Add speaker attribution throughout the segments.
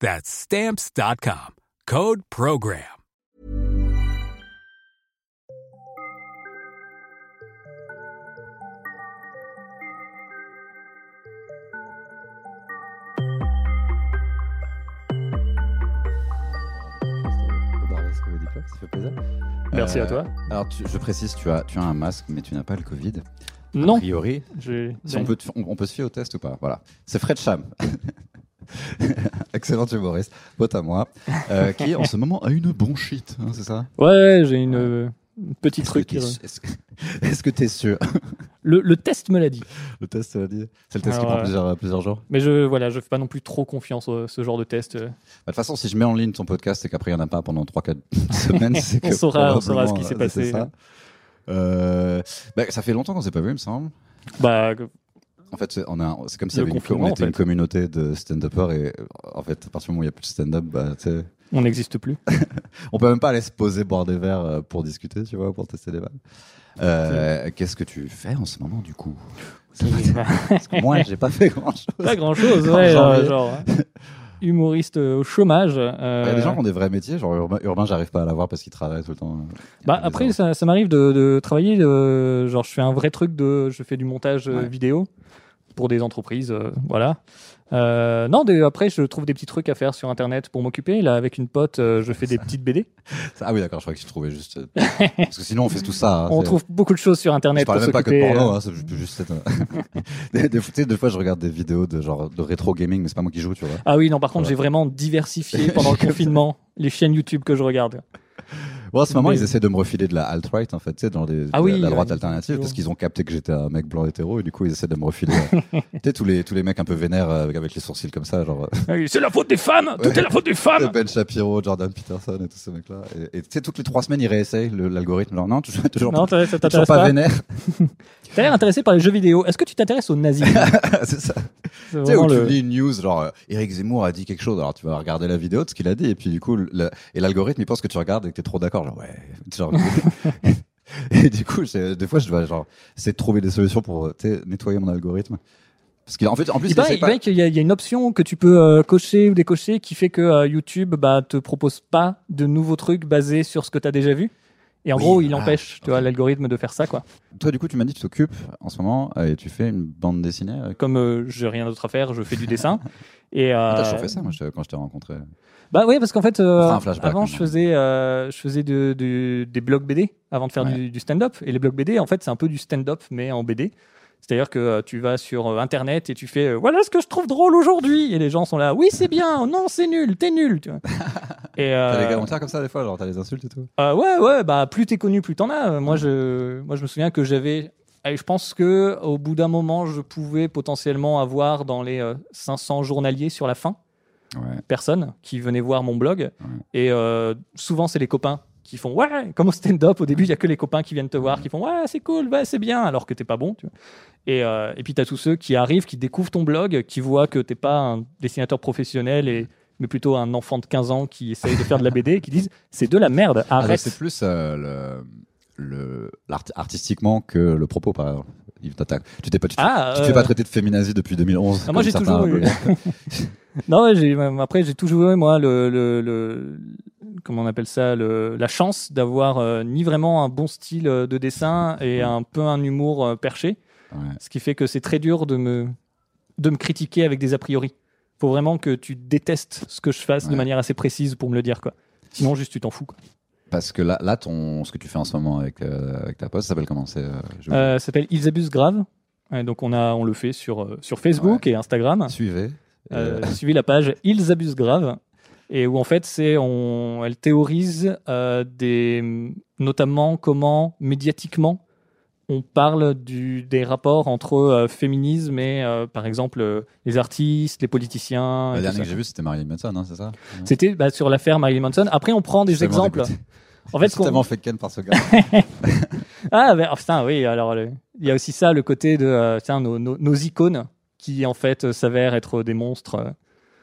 Speaker 1: That's Stamps.com. Code PROGRAM.
Speaker 2: Ça fait plaisir.
Speaker 3: Merci
Speaker 2: Euh,
Speaker 3: à toi.
Speaker 2: Alors, tu- je précise, tu as, tu as un masque, mais tu n'as pas le Covid.
Speaker 3: Non,
Speaker 2: A priori, si on, peut, on peut se fier au test ou pas. Voilà. C'est Fred Cham. Excellent humoriste, pote à moi, euh, qui en ce moment a une bronchite, hein, c'est ça?
Speaker 3: Ouais, j'ai une euh, petit
Speaker 2: Est-ce
Speaker 3: truc.
Speaker 2: que t'es-
Speaker 3: qui-
Speaker 2: Est-ce que- est-ce que tu es sûr?
Speaker 3: Le, le test me l'a dit.
Speaker 2: Le test, ça va dire c'est le test qui prend plusieurs, plusieurs jours
Speaker 3: Mais je voilà, je fais pas non plus trop confiance à ce genre de test. euh.
Speaker 2: Bah, De toute façon, si je mets en ligne ton podcast et qu'après il n'y en a pas pendant 3-4 semaines, c'est que
Speaker 3: On saura- on saura ce qui s'est
Speaker 2: euh,
Speaker 3: passé.
Speaker 2: ça. Euh, bah, ça fait longtemps qu'on s'est pas vu, il me semble.
Speaker 3: Bah,
Speaker 2: En fait, c'est on a- c'est comme si on était
Speaker 3: en
Speaker 2: une communauté de stand-uppers et euh, en fait, à partir du moment où il n'y a plus de stand-up, bah,
Speaker 3: on n'existe plus.
Speaker 2: on peut même pas aller se poser boire des verres euh, pour discuter, tu vois, pour tester des vannes. Euh, Qu'est-ce que tu fais en ce moment, du coup? Parce que moi, j'ai pas fait grand-chose.
Speaker 3: pas grand chose,
Speaker 2: En
Speaker 3: ouais,
Speaker 2: janvier.
Speaker 3: euh, genre euh, humoriste euh, au chômage.
Speaker 2: Il y a des
Speaker 3: euh,
Speaker 2: gens qui ont des vrais métiers, genre Urbain, Urbain j'arrive pas à l'avoir parce qu'il travaille tout le temps. euh,
Speaker 3: Bah après ça, ça m'arrive de, de travailler euh, genre je fais un vrai truc de je fais du montage euh,
Speaker 2: Ouais.
Speaker 3: vidéo pour des entreprises euh, voilà. Euh, non des- après je trouve des petits trucs à faire sur internet pour m'occuper là avec une pote euh, je fais des petites BD.
Speaker 2: Ah oui, d'accord, je crois que tu trouvais juste. Parce que sinon, on fait tout ça. hein,
Speaker 3: On trouve beaucoup de choses sur
Speaker 2: Je
Speaker 3: internet
Speaker 2: parle
Speaker 3: pour
Speaker 2: même pas que de porno, hein, juste être. des, fois, je regarde des vidéos de genre de rétro gaming, mais c'est pas moi qui joue, tu vois.
Speaker 3: Ah oui non par contre
Speaker 2: Voilà.
Speaker 3: j'ai vraiment diversifié pendant le confinement les chaînes YouTube que je regarde.
Speaker 2: Bon, en ce moment,
Speaker 3: Mais-
Speaker 2: ils essaient de me refiler de la alt-right, en fait, tu sais, dans des,
Speaker 3: Ah
Speaker 2: de
Speaker 3: oui,
Speaker 2: la droite
Speaker 3: ouais,
Speaker 2: alternative,
Speaker 3: toujours.
Speaker 2: parce qu'ils ont capté que j'étais un mec blanc hétéro, et du coup, ils essaient de me refiler. euh, tu sais, tous les, tous les mecs un peu vénères euh, avec, les sourcils comme ça, genre.
Speaker 3: Ah oui, C'est la faute des femmes, tout
Speaker 2: Ouais.
Speaker 3: est la faute des femmes.
Speaker 2: Ben Shapiro, Jordan Peterson et tous ces mecs-là. Et tu sais, toutes les trois semaines, ils réessayent l'algorithme. Alors, non, toujours, toujours,
Speaker 3: Non, ça
Speaker 2: toujours pas
Speaker 3: pas.
Speaker 2: vénère.
Speaker 3: T'as l'air intéressé par les jeux vidéo. Est-ce que tu t'intéresses aux nazis
Speaker 2: c'est ça. Tu sais, où tu lis une news, genre, euh, Eric Zemmour a dit quelque chose, alors tu vas regarder la vidéo de ce qu'il a dit, et puis du coup, le- et l'algorithme, il pense que tu regardes et que t'es trop d'accord, genre, ouais, genre, et du coup, des fois, je dois, genre, essayer de trouver des solutions pour, sais, nettoyer mon algorithme. Parce qu'en fait, en plus,
Speaker 3: Il paraît,
Speaker 2: pas-
Speaker 3: qu'il y, a- il y a une option que tu peux euh, cocher ou décocher qui fait que euh, YouTube bah, te propose pas de nouveaux trucs basés sur ce que tu as déjà vu. Et en
Speaker 2: Oui,
Speaker 3: gros, il
Speaker 2: ah,
Speaker 3: empêche tu vois, l'algorithme de faire ça. quoi.
Speaker 2: Toi, du coup, tu m'as dit que tu t'occupes en ce moment, euh, et tu fais une bande dessinée. euh,
Speaker 3: Comme euh, j'ai rien d'autre à faire, je fais du dessin. Et, euh,
Speaker 2: T'as toujours fait ça, moi, je- quand je t'ai rencontré.
Speaker 3: Bah oui, parce qu'en fait, euh,
Speaker 2: Enfin,
Speaker 3: avant,
Speaker 2: quand
Speaker 3: je faisais, euh, je faisais de, de- des blogs BD avant de faire
Speaker 2: Ouais.
Speaker 3: du, du stand-up. Et les blogs BD, en fait, c'est un peu du stand-up, mais en BD. C'est-à-dire que euh, tu vas sur euh, Internet et tu fais euh, voilà ce que je trouve drôle aujourd'hui. Et les gens sont là, oui, c'est bien, non, c'est nul, t'es nul. Tu vois. et,
Speaker 2: T'as des commentaires comme ça, des fois, genre, t'as des insultes et tout.
Speaker 3: euh, ouais, ouais, bah plus t'es connu, plus t'en as. Moi, je, moi, je me souviens que j'avais. Je pense que au bout d'un moment, je pouvais potentiellement avoir dans les euh, 500 journaliers sur la fin
Speaker 2: Ouais.
Speaker 3: personnes qui venaient voir mon blog.
Speaker 2: Ouais.
Speaker 3: Et euh, souvent, c'est les copains qui font ouais, comme au stand-up, au début, il y a que les copains qui viennent te voir, qui font ouais, c'est cool, ouais, c'est bien, alors que t'es pas bon. Tu vois. Et, euh, et puis, tu as tous ceux qui arrivent, qui découvrent ton blog, qui voient que t'es pas un dessinateur professionnel, et, mais plutôt un enfant de 15 ans qui essaye de faire de la BD, et qui disent c'est de la merde,
Speaker 2: Ah,
Speaker 3: arrête.
Speaker 2: c'est plus euh, le, le, l'art- artistiquement que le propos, par exemple. Tu t'es pas, tu,
Speaker 3: Ah,
Speaker 2: tu
Speaker 3: euh,
Speaker 2: fais pas traiter de féminazie depuis 2011.
Speaker 3: Ah, moi, j'ai toujours eu-. Non, j'ai, après, j'ai toujours eu, moi, le, le, le- comment on appelle ça, le, la chance d'avoir euh, ni vraiment un bon style euh, de dessin et un peu un humour euh, perché.
Speaker 2: Ouais.
Speaker 3: Ce qui fait que c'est très dur de me, de me critiquer avec des a priori. Faut vraiment que tu détestes ce que je fasse de manière assez précise pour me le dire, quoi. Sinon, juste tu t'en fous, quoi.
Speaker 2: Parce que là, là ton, ce que tu fais en ce moment avec, euh, avec ta pote, ça s'appelle comment? C'est
Speaker 3: ça s'appelle Ils abusent grave. Ouais, donc on, a, on le fait sur, sur Facebook et Instagram.
Speaker 2: Suivez.
Speaker 3: Euh, suivez la page Ils abusent grave. Et où en fait, c'est on, elle théorise euh, des, notamment comment médiatiquement on parle du, des rapports entre euh, féminisme et, euh, par exemple, euh, les artistes, les politiciens.
Speaker 2: La dernière que j'ai vue, c'était Marilyn Manson, hein, c'est ça?
Speaker 3: C'était bah, sur l'affaire Marilyn Manson. Après, on prend des exemples.
Speaker 2: dégoûté.
Speaker 3: En fait,
Speaker 2: tellement fait ken par ce gars.
Speaker 3: Ah, ben, oh, putain, oui, alors il y a aussi ça, le côté de euh, tiens, nos, nos, nos icônes qui en fait euh, s'avèrent être des monstres.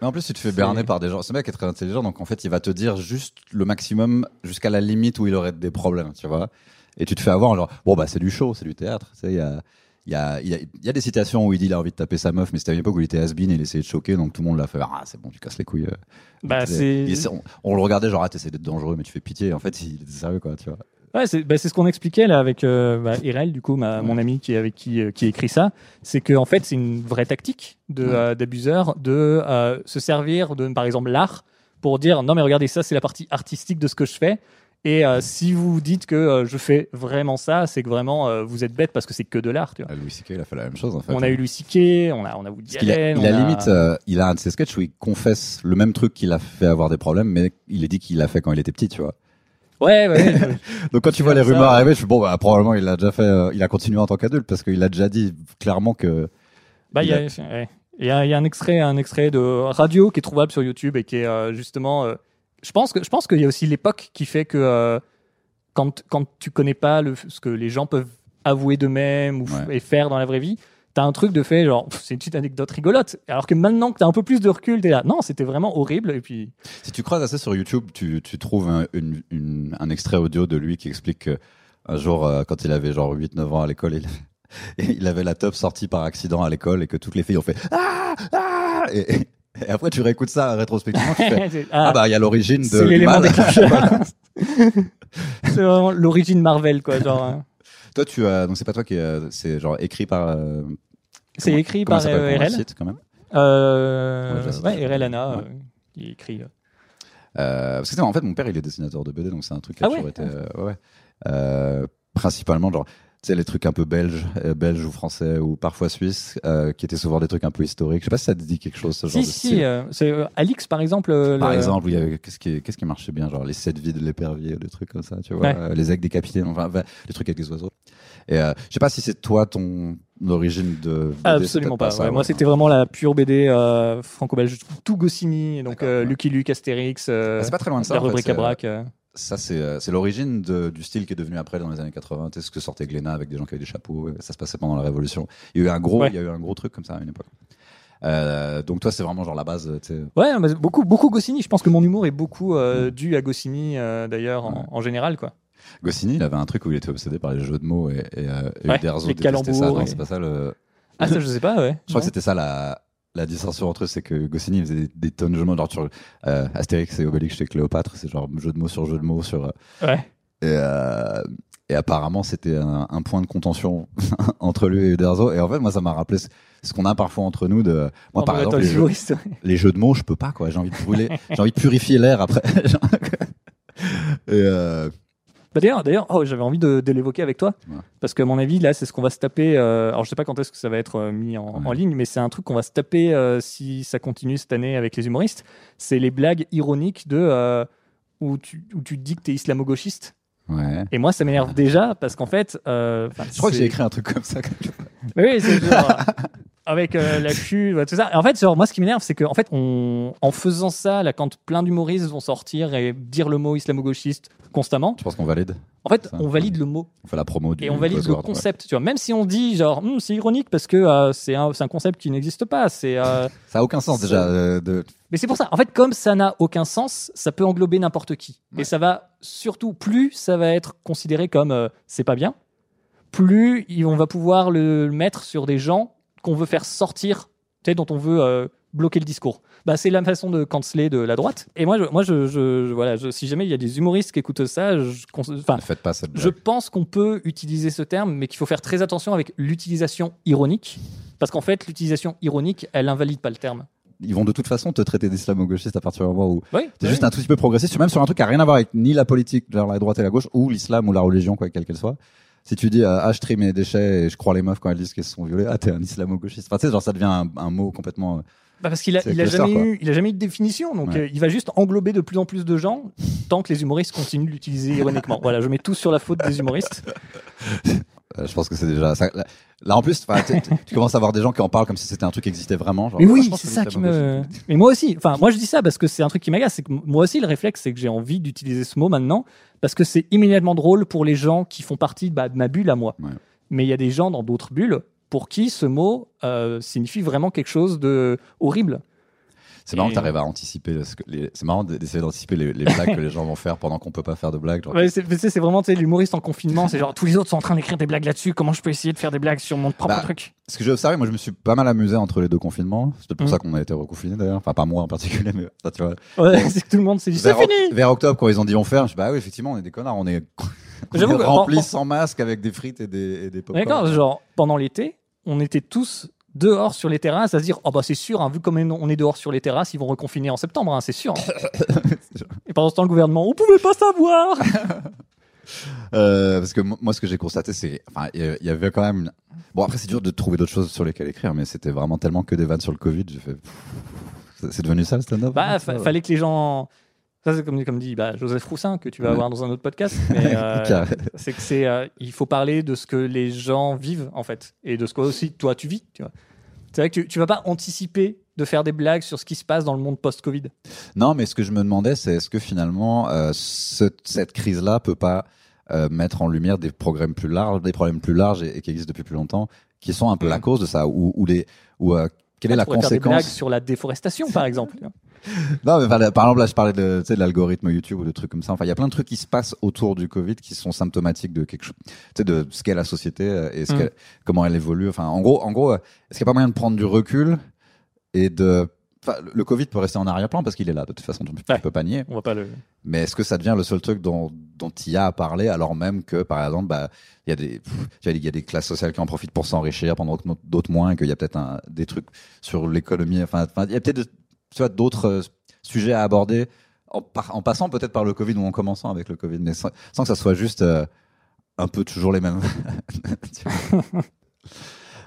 Speaker 2: Mais en plus, tu te fais berner par des gens. Ce mec est très intelligent, donc en fait, il va te dire juste le maximum jusqu'à la limite où il aurait des problèmes, tu vois. Et tu te fais avoir, genre, bon, bah, c'est du show, c'est du théâtre. Tu sais, il y a, il y, a, il y, a, il y a des citations où il dit il a envie de taper sa meuf, mais c'était à une époque où il était has-been et il essayait de choquer, donc tout le monde l'a fait, ah, c'est bon, tu casses les couilles. euh.
Speaker 3: Bah, c'est
Speaker 2: on, on le regardait, genre, ah, t'essaies d'être dangereux, mais tu fais pitié. En fait, il était sérieux, quoi, tu vois.
Speaker 3: Ouais, c'est bah, c'est ce qu'on expliquait là avec euh, bah, Irel, du coup, ma, mon ami qui avec qui euh, qui écrit ça, c'est que en fait c'est une vraie tactique de
Speaker 2: Ouais.
Speaker 3: euh, d'abuseurs de euh, se servir de par exemple l'art pour dire non mais regardez ça c'est la partie artistique de ce que je fais. Et euh, si vous dites que euh, je fais vraiment ça, c'est que vraiment euh, vous êtes bête parce que c'est que de l'art.
Speaker 2: Ah, Louis C.K. il a fait la même chose, en fait.
Speaker 3: On a eu Louis C.K., on a on a Woody
Speaker 2: a,
Speaker 3: Allen,
Speaker 2: il a
Speaker 3: on a-
Speaker 2: limite, il a un de ses sketchs où il confesse le même truc qu'il a fait avoir des problèmes, mais il a dit qu'il l'a fait quand il était petit, tu vois.
Speaker 3: Ouais, ouais.
Speaker 2: Donc quand tu vois les rumeurs arriver, je suis bon, bah, probablement il l'a déjà fait, euh, il a continué en tant qu'adulte parce qu'il a déjà dit clairement que.
Speaker 3: Bah, il y, a- ouais. Il y a, il y a un extrait, un extrait de radio qui est trouvable sur YouTube et qui est euh, justement. euh, je pense que je pense qu'il y a aussi l'époque qui fait que quand quand tu connais pas le, ce que les gens peuvent avouer d'eux-mêmes ou
Speaker 2: Ouais.
Speaker 3: et faire dans la vraie vie, t'as un truc de fait genre c'est une petite anecdote rigolote. Alors que maintenant que t'as un peu plus de recul, t'es là non c'était vraiment horrible et puis
Speaker 2: Si tu creuses assez sur YouTube, tu, tu trouves un, une- une- un extrait audio de lui qui explique que un jour, euh, quand il avait genre 8-9 ans à l'école, il, il avait la top sortie par accident à l'école et que toutes les filles ont fait Ah Ah et, et après, tu réécoutes ça rétrospectivement, tu fais
Speaker 3: C'est-
Speaker 2: Ah,
Speaker 3: ah,
Speaker 2: bah, il y a l'origine de.
Speaker 3: c'est l'élément déclencheur. c'est vraiment l'origine Marvel quoi genre.
Speaker 2: Toi, tu as. Donc, c'est pas toi qui. euh, c'est genre écrit par. euh,
Speaker 3: C'est écrit par euh, RL.
Speaker 2: site, quand même?
Speaker 3: Euh,
Speaker 2: Ouais,
Speaker 3: RL Anna,
Speaker 2: Ouais.
Speaker 3: qui écrit.
Speaker 2: parce que en fait, mon père, il est dessinateur de BD, donc c'est un truc qui a
Speaker 3: Ah
Speaker 2: toujours été. ouais, ouais. Principalement, genre, sais, les trucs un peu belges, euh, belges ou français, ou parfois suisses, euh, qui étaient souvent des trucs un peu historiques. Je sais pas si ça te dit quelque chose, ce genre
Speaker 3: Si,
Speaker 2: de
Speaker 3: si, euh, c'est euh, Alix par exemple.
Speaker 2: Par
Speaker 3: le-
Speaker 2: exemple, il y avait- qu'est-ce qui, qu'est-ce qui marchait bien, genre les sept vies de l'épervier, des trucs comme ça, tu vois,
Speaker 3: Ouais.
Speaker 2: les aigles décapités, enfin, bah, les trucs avec les oiseaux. Et je sais pas si c'est toi ton origine de. BD,
Speaker 3: Absolument pas.
Speaker 2: ça,
Speaker 3: ouais. Moi,
Speaker 2: ouais.
Speaker 3: c'était vraiment la pure BD franco-belge. Tout Goscinny, donc. Lucky Luke, Astérix,
Speaker 2: Ah, c'est pas très loin de ça.
Speaker 3: la rubrique à braque.
Speaker 2: Ça, c'est euh, l'origine du style qui est devenu après dans les années 80. Tu sais, ce que sortait Glénat avec des gens qui avaient des chapeaux. euh, Ça se passait pendant la Révolution. Il y a eu un gros,
Speaker 3: Ouais.
Speaker 2: il y a eu un gros truc comme ça à une époque. Euh, donc toi, c'est vraiment genre la base.
Speaker 3: Ouais, mais beaucoup, beaucoup Goscinny. Je pense que mon humour est beaucoup euh, dû à Goscinny, euh, d'ailleurs, en,
Speaker 2: Ouais.
Speaker 3: en général. quoi.
Speaker 2: Goscinny, il avait un truc où il était obsédé par les jeux de mots et, et, euh, et
Speaker 3: Ouais,
Speaker 2: Uderzo
Speaker 3: les
Speaker 2: détestait ça.
Speaker 3: calembours
Speaker 2: Non,
Speaker 3: et-
Speaker 2: c'est pas ça le.
Speaker 3: Ah, ça, je sais pas, ouais.
Speaker 2: Je crois que c'était ça la, la dissension entre eux, c'est que Goscinny faisait des, des tonnes de jeux de mots. Genre, sur, euh, Astérix et Obélix chez Cléopâtre, c'est genre jeu de mots sur jeu de mots sur. euh,
Speaker 3: Ouais.
Speaker 2: Et, euh, et apparemment, c'était un, un point de contention entre lui et Uderzo. Et en fait, moi, ça m'a rappelé ce, ce qu'on a parfois entre nous. De, moi, par exemple, jeux, les jeux de mots, je peux pas, quoi. J'ai envie de brûler, j'ai envie de purifier l'air après. et euh,
Speaker 3: Bah, d'ailleurs, d'ailleurs, oh, j'avais envie de, de l'évoquer avec toi,
Speaker 2: Ouais.
Speaker 3: parce que à mon avis, là, c'est ce qu'on va se taper. euh, alors, je sais pas quand est-ce que ça va être euh, mis en,
Speaker 2: Ouais.
Speaker 3: en ligne, mais c'est un truc qu'on va se taper euh, si ça continue cette année avec les humoristes. C'est les blagues ironiques de où tu où tu dis que t'es islamo-gauchiste.
Speaker 2: ouais.
Speaker 3: Et moi, ça m'énerve déjà parce qu'en fait,
Speaker 2: Je crois que j'ai écrit un truc comme ça.
Speaker 3: Mais oui, c'est genre, avec euh, la ouais, tout ça. Et en fait, genre, moi, ce qui m'énerve, c'est qu'en fait, on, en faisant ça, là, quand plein d'humoristes vont sortir et dire le mot islamo-gauchiste constamment,
Speaker 2: Je pense qu'on valide.
Speaker 3: en fait, on valide le mot.
Speaker 2: On fait la promo du
Speaker 3: Et on valide le
Speaker 2: ouais.
Speaker 3: concept, tu vois. Même si on dit, genre, Hum, c'est ironique parce que euh, c'est un, un concept qui n'existe pas. C'est, euh,
Speaker 2: Ça a aucun sens déjà. euh, de...
Speaker 3: Mais c'est pour ça. En fait, comme ça n'a aucun sens, ça peut englober n'importe qui.
Speaker 2: Ouais.
Speaker 3: Et ça va surtout, plus ça va être considéré comme c'est pas bien, plus on va pouvoir le mettre sur des gens qu'on veut faire sortir, tu sais, dont on veut euh, bloquer le discours. Bah, c'est la façon de canceler de la droite. Et moi, je, moi, je, je- je- voilà, si jamais il y a des humoristes qui écoutent ça, je, enfin,
Speaker 2: pas cette
Speaker 3: je pense qu'on peut utiliser ce terme, mais qu'il faut faire très attention avec l'utilisation ironique, parce qu'en fait, l'utilisation ironique, elle invalide pas le terme.
Speaker 2: ils vont de toute façon te traiter d'islamo-gauchiste à partir du moment où
Speaker 3: Oui,
Speaker 2: t'es
Speaker 3: oui.
Speaker 2: juste un tout petit peu progressiste, même sur un truc qui a rien à voir avec ni la politique, la droite et la gauche, ou l'islam ou la religion, quoi, quelle qu'elle soit. Si tu dis, euh, ah, je trie mes déchets et je crois les meufs quand elles disent qu'elles se sont violées, ah, t'es un islamo-gauchiste. Enfin, tu sais, genre, ça devient un, un mot complètement, euh,
Speaker 3: Bah parce qu'il a, il jamais eu, il a jamais eu de définition, donc
Speaker 2: Ouais.
Speaker 3: euh, il va juste englober de plus en plus de gens tant que les humoristes continuent de l'utiliser ironiquement. voilà, je mets tout sur la faute des humoristes.
Speaker 2: euh, je pense que c'est déjà, ça, là, là, en plus, tu- commences à voir des gens qui en parlent comme si c'était un truc qui existait vraiment. Genre,
Speaker 3: Mais
Speaker 2: je
Speaker 3: oui, c'est ça qui me. Mais moi aussi, enfin, moi je dis ça parce que c'est un truc qui m'agace, c'est que moi aussi le réflexe, c'est que j'ai envie d'utiliser ce mot maintenant parce que c'est immédiatement drôle pour les gens qui font partie bah, de ma bulle à moi.
Speaker 2: Ouais.
Speaker 3: Mais il y a des gens dans d'autres bulles pour qui ce mot euh, signifie vraiment quelque chose de horrible.
Speaker 2: C'est marrant que t'arrives à anticiper les- c'est marrant d'essayer d'anticiper les, les blagues que les gens vont faire pendant qu'on peut pas faire de blagues. genre.
Speaker 3: Ouais, c'est vraiment l'humoriste en confinement, c'est genre tous les autres sont en train d'écrire des blagues là-dessus, comment je peux essayer de faire des blagues sur mon propre
Speaker 2: Bah,
Speaker 3: truc?
Speaker 2: Ce que j'ai observé, moi, je me suis pas mal amusé entre les deux confinements. C'est peut-être pour
Speaker 3: Mm.
Speaker 2: ça qu'on a été reconfinés d'ailleurs. Enfin, pas moi en particulier, mais ça, tu vois.
Speaker 3: Ouais, c'est que tout le monde s'est dit c'est
Speaker 2: Vers,
Speaker 3: fini
Speaker 2: vers octobre, quand ils ont dit on ferme, je dis bah oui, effectivement, on est des connards, on est, on remplis
Speaker 3: en- en-
Speaker 2: sans masque avec des frites et des, et des
Speaker 3: D'accord, genre pendant l'été, on était tous dehors sur les terrasses à se dire oh bah c'est sûr hein, vu comme on est dehors sur les terrasses ils vont reconfiner en septembre hein, c'est sûr et pendant ce temps le gouvernement on pouvait pas savoir
Speaker 2: Euh, parce que mo- moi, ce que j'ai constaté, c'est, enfin, il y avait quand même. Bon, après, c'est dur de trouver d'autres choses sur lesquelles écrire, mais c'était vraiment tellement que des vannes sur le Covid. J'ai fait. C'est- devenu ça le stand-up
Speaker 3: bah
Speaker 2: hein,
Speaker 3: fa- fallait que les gens ça c'est comme, comme dit bah, Joseph Roussin que tu vas avoir dans un autre podcast mais euh, c'est que c'est euh, il faut parler de ce que les gens vivent en fait et de ce que aussi toi tu vis tu vois. C'est vrai que tu, tu vas pas anticiper de faire des blagues sur ce qui se passe dans le monde post-Covid.
Speaker 2: Non, mais ce que je me demandais, c'est est-ce que finalement, euh, ce- cette crise-là peut pas mettre en lumière des problèmes plus larges, des problèmes plus larges et, et qui existent depuis plus longtemps, qui sont un peu la cause de ça, ou, ou les, ou quelle est
Speaker 3: Tu
Speaker 2: la
Speaker 3: pourrais faire des blagues sur la déforestation par exemple.
Speaker 2: Non, mais par, par exemple, là, je parlais de, tu sais, de l'algorithme YouTube ou de trucs comme ça. Enfin, il y a plein de trucs qui se passent autour du Covid qui sont symptomatiques de quelque chose, tu sais, de ce qu'est la société euh, et ce
Speaker 3: Mm.
Speaker 2: comment elle évolue. Enfin, en gros, en gros, euh, est-ce qu'il n'y a pas moyen de prendre du recul et de, enfin, le- Covid peut rester en arrière-plan parce qu'il est là. De toute façon, tu,
Speaker 3: Ouais.
Speaker 2: peux pas nier.
Speaker 3: on va pas le
Speaker 2: Mais est-ce que ça devient le seul truc dont, dont il y a à parler alors même que, par exemple, bah, il y a des, il y a des classes sociales qui en profitent pour s'enrichir pendant que d'autres moins et qu'il y a peut-être des trucs sur l'économie. Enfin, il y a peut-être, tu vois, d'autres euh, sujets à aborder en, par- en passant peut-être par le Covid ou en commençant avec le Covid, mais sans, sans que ça soit juste euh, un peu toujours les mêmes.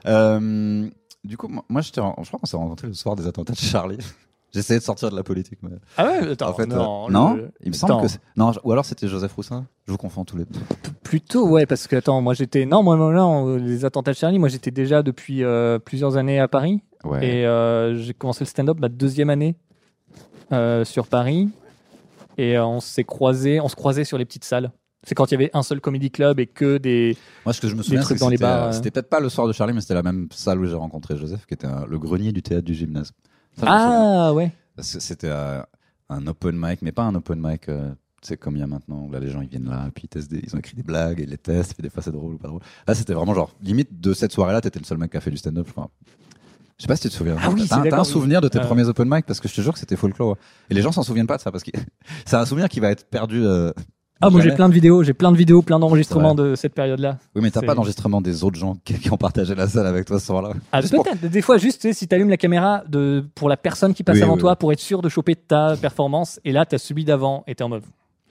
Speaker 2: Euh, du coup, moi, je, je crois qu'on s'est rencontrés le soir des attentats de Charlie. J'essayais de sortir de la politique. Mais...
Speaker 3: ah ouais attends
Speaker 2: en fait, euh,
Speaker 3: non, le-
Speaker 2: il me semble
Speaker 3: Attends.
Speaker 2: que non, ou alors c'était Joseph Roussin. Je vous confonds tous les deux.
Speaker 3: Plutôt, ouais, parce que, attends, moi j'étais. Non, moi, moi, non, les attentats de Charlie, moi j'étais déjà depuis euh, plusieurs années à Paris.
Speaker 2: Ouais.
Speaker 3: Et euh, j'ai commencé le stand-up ma deuxième année euh, sur Paris. Et euh, on s'est croisés, on se croisait sur les petites salles. C'est quand il y avait un seul comedy club et que des.
Speaker 2: Moi, ce que je me souviens,
Speaker 3: trucs
Speaker 2: c'est que
Speaker 3: dans les
Speaker 2: c'était,
Speaker 3: bars,
Speaker 2: euh, c'était peut-être pas le soir de Charlie, mais c'était la même salle où j'ai rencontré Joseph, qui était un- le grenier du théâtre du gymnase. Ça.
Speaker 3: Ah ouais.
Speaker 2: Parce que C'était un open mic, mais pas un open mic. euh, tu sais, comme il y a maintenant, où là, les gens, ils viennent là, puis ils, testent des- ils ont écrit des blagues, et ils les testent, puis des fois, c'est drôle ou pas drôle. Là, c'était vraiment genre, limite, de cette soirée-là, t'étais le seul mec qui a fait du stand-up, je crois. Je sais pas si tu te souviens.
Speaker 3: Ah oui,
Speaker 2: T'as
Speaker 3: c'est
Speaker 2: un- T'as un souvenir de tes
Speaker 3: Euh.
Speaker 2: premiers open mic parce que je te jure que c'était folklore. Et les gens s'en souviennent pas de ça parce que c'est un souvenir qui va être perdu. euh,
Speaker 3: Ah, moi j'ai plein de vidéos, j'ai plein de vidéos, plein d'enregistrements de cette période-là.
Speaker 2: Oui, mais t'as
Speaker 3: C'est-
Speaker 2: pas d'enregistrement des autres gens qui, qui ont partagé la salle avec toi ce soir-là.
Speaker 3: Ah,
Speaker 2: Juste pour-
Speaker 3: peut-être. Des fois, juste, tu sais, si tu allumes la caméra de, pour la personne qui passe
Speaker 2: Oui,
Speaker 3: avant
Speaker 2: oui,
Speaker 3: toi
Speaker 2: oui.
Speaker 3: pour être sûr de choper ta performance, et là, tu as celui d'avant et t'es en mode.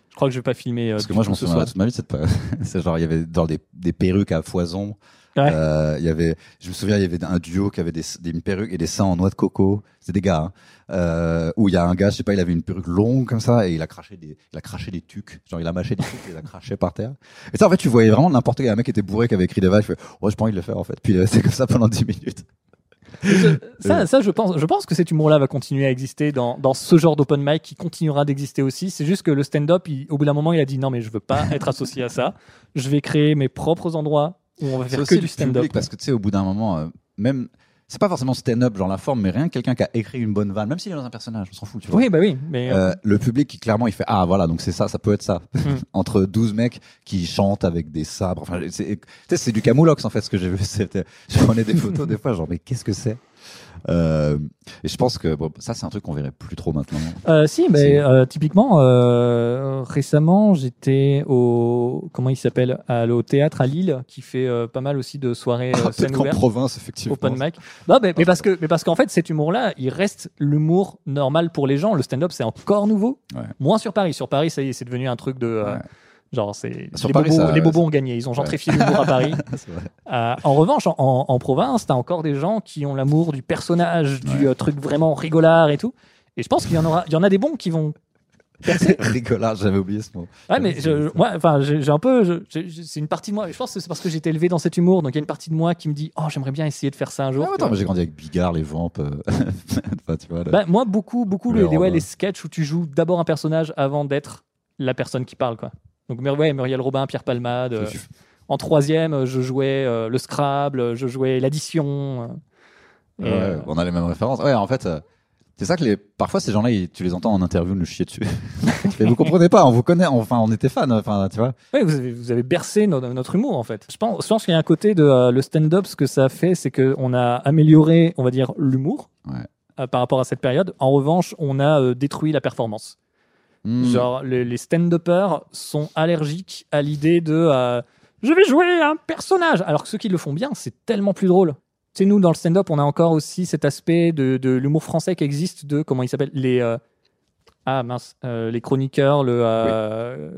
Speaker 3: Je crois que je vais pas filmer. euh,
Speaker 2: Parce que moi, je m'en souviens toute ma vie. Cette... c'est genre, il y avait genre des, des perruques à foison.
Speaker 3: Ouais.
Speaker 2: Euh, il y avait, je me souviens, il y avait un duo qui avait des, des une perruque et des seins en noix de coco. C'était des gars. Hein. Euh, où il y a un gars, je sais pas, il avait une perruque longue comme ça et il a craché des, il a craché des tucs. Genre, il a mâché des tucs et il a craché par terre. Et ça, en fait, tu voyais vraiment n'importe quel un mec qui était bourré, qui avait écrit des vagues. Je ouais, j'ai pas envie de le faire en fait. Puis euh, c'est comme ça pendant 10 minutes.
Speaker 3: Je- ça, ça, je pense, je pense que cet humour-là va continuer à exister dans, dans ce genre d'open mic qui continuera d'exister aussi. C'est juste que le stand-up, au bout d'un moment, il a dit non, mais je veux pas être associé à ça. Je vais créer mes propres endroits où on va faire que du stand-up.
Speaker 2: parce que tu sais, au bout d'un moment, euh, même, c'est pas forcément stand-up, genre la forme, mais rien que quelqu'un qui a écrit une bonne vanne, même s'il est dans un personnage, on s'en fout, tu vois.
Speaker 3: Oui, bah oui, mais euh,
Speaker 2: Euh, le public qui clairement il fait ah voilà donc c'est ça ça peut être ça
Speaker 3: Mm.
Speaker 2: entre 12 mecs qui chantent avec des sabres enfin c'est tu sais, c'est du camoulox en fait ce que j'ai vu c'était je prenais des photos des fois genre mais qu'est-ce que c'est? Euh, et je pense que bon, ça, c'est un truc qu'on verrait plus trop maintenant.
Speaker 3: Euh, si, mais euh, typiquement, euh, récemment, j'étais au comment il s'appelle à- au théâtre à Lille, qui fait euh, pas mal aussi de soirées euh,
Speaker 2: Ah,
Speaker 3: scène
Speaker 2: qu'en
Speaker 3: ouverte,
Speaker 2: province, effectivement.
Speaker 3: open mic. Non, mais, mais parce que mais parce qu'en fait, cet humour-là, il reste l'humour normal pour les gens. Le stand-up, c'est encore nouveau.
Speaker 2: Ouais.
Speaker 3: Moins sur Paris. Sur Paris, ça y est, c'est devenu un truc de euh,
Speaker 2: Ouais.
Speaker 3: Genre c'est
Speaker 2: Sur
Speaker 3: les,
Speaker 2: Paris,
Speaker 3: bobos,
Speaker 2: ça-
Speaker 3: les bobos ont gagné. Ils ont gentrifié l'humour à Paris. Euh, en revanche, en, en, province, t'as encore des gens qui ont l'amour du personnage, du
Speaker 2: Ouais.
Speaker 3: euh, truc vraiment rigolard et tout. Et je pense qu'il y en aura, il y en a des bons qui vont.
Speaker 2: Rigolard, j'avais oublié ce mot.
Speaker 3: Ouais, mais je, ouais, enfin, j'ai un peu, c'est une partie de moi. Je pense que c'est parce que j'ai été élevé dans cet humour, donc il y a une partie de moi qui me dit, oh, j'aimerais bien essayer de faire ça un jour.
Speaker 2: Ah, attends, moi j'ai grandi avec Bigard, les Vampes. euh, enfin, tu vois, le-
Speaker 3: Bah, moi, beaucoup, beaucoup
Speaker 2: Le
Speaker 3: les, ouais, les sketchs où tu joues d'abord un personnage avant d'être la personne qui parle, quoi. Donc, ouais, Muriel Robin, Pierre Palmade. euh, en troisième, euh, je jouais euh, le Scrabble, je jouais l'addition. euh,
Speaker 2: on a les mêmes références. Ouais, en fait, c'est ça que les, parfois ces gens-là, tu les entends en interview nous chier dessus. Mais vous comprenez pas, on vous connaît, enfin, on était fans, enfin, tu vois.
Speaker 3: Ouais, vous avez, vous avez bercé no- notre humour en fait. Je pense, je pense qu'il y a un côté de euh, le stand-up, ce que ça a fait, c'est qu'on a amélioré, on va dire, l'humour
Speaker 2: Ouais.
Speaker 3: euh, par rapport à cette période. En revanche, on a euh, détruit la performance.
Speaker 2: Hmm.
Speaker 3: Genre, les, les stand-uppers sont allergiques à l'idée de euh, je vais jouer un personnage. Alors que ceux qui le font bien, c'est tellement plus drôle. Tu sais, nous, dans le stand-up, on a encore aussi cet aspect de, de l'humour français qui existe de, comment il s'appelle Les. euh, ah mince, euh, les chroniqueurs, le.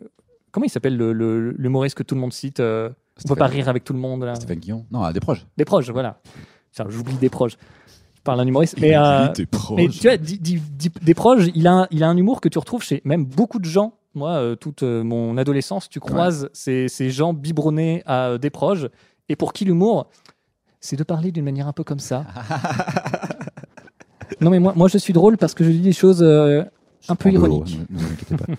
Speaker 3: Comment il s'appelle le- le- l'humoriste que tout le monde cite On peut pas rire avec tout le monde. Là.
Speaker 2: Stéphane Guillon. Non, à des proches.
Speaker 3: Des proches, voilà. J'oublie des proches. Parle d'un humoriste. Mais, euh,
Speaker 2: des proches.
Speaker 3: mais tu vois, Di- Di- Di- des proches, il a, un, il a un humour que tu retrouves chez même beaucoup de gens. Moi, euh, toute euh, mon adolescence, tu croises ces, ces gens biberonnés à euh, des proches et pour qui l'humour, c'est de parler d'une manière un peu comme ça. non, mais moi, moi, je suis drôle parce que je dis des choses euh, un peu ironiques.
Speaker 2: Ne, ne vous inquiétez pas.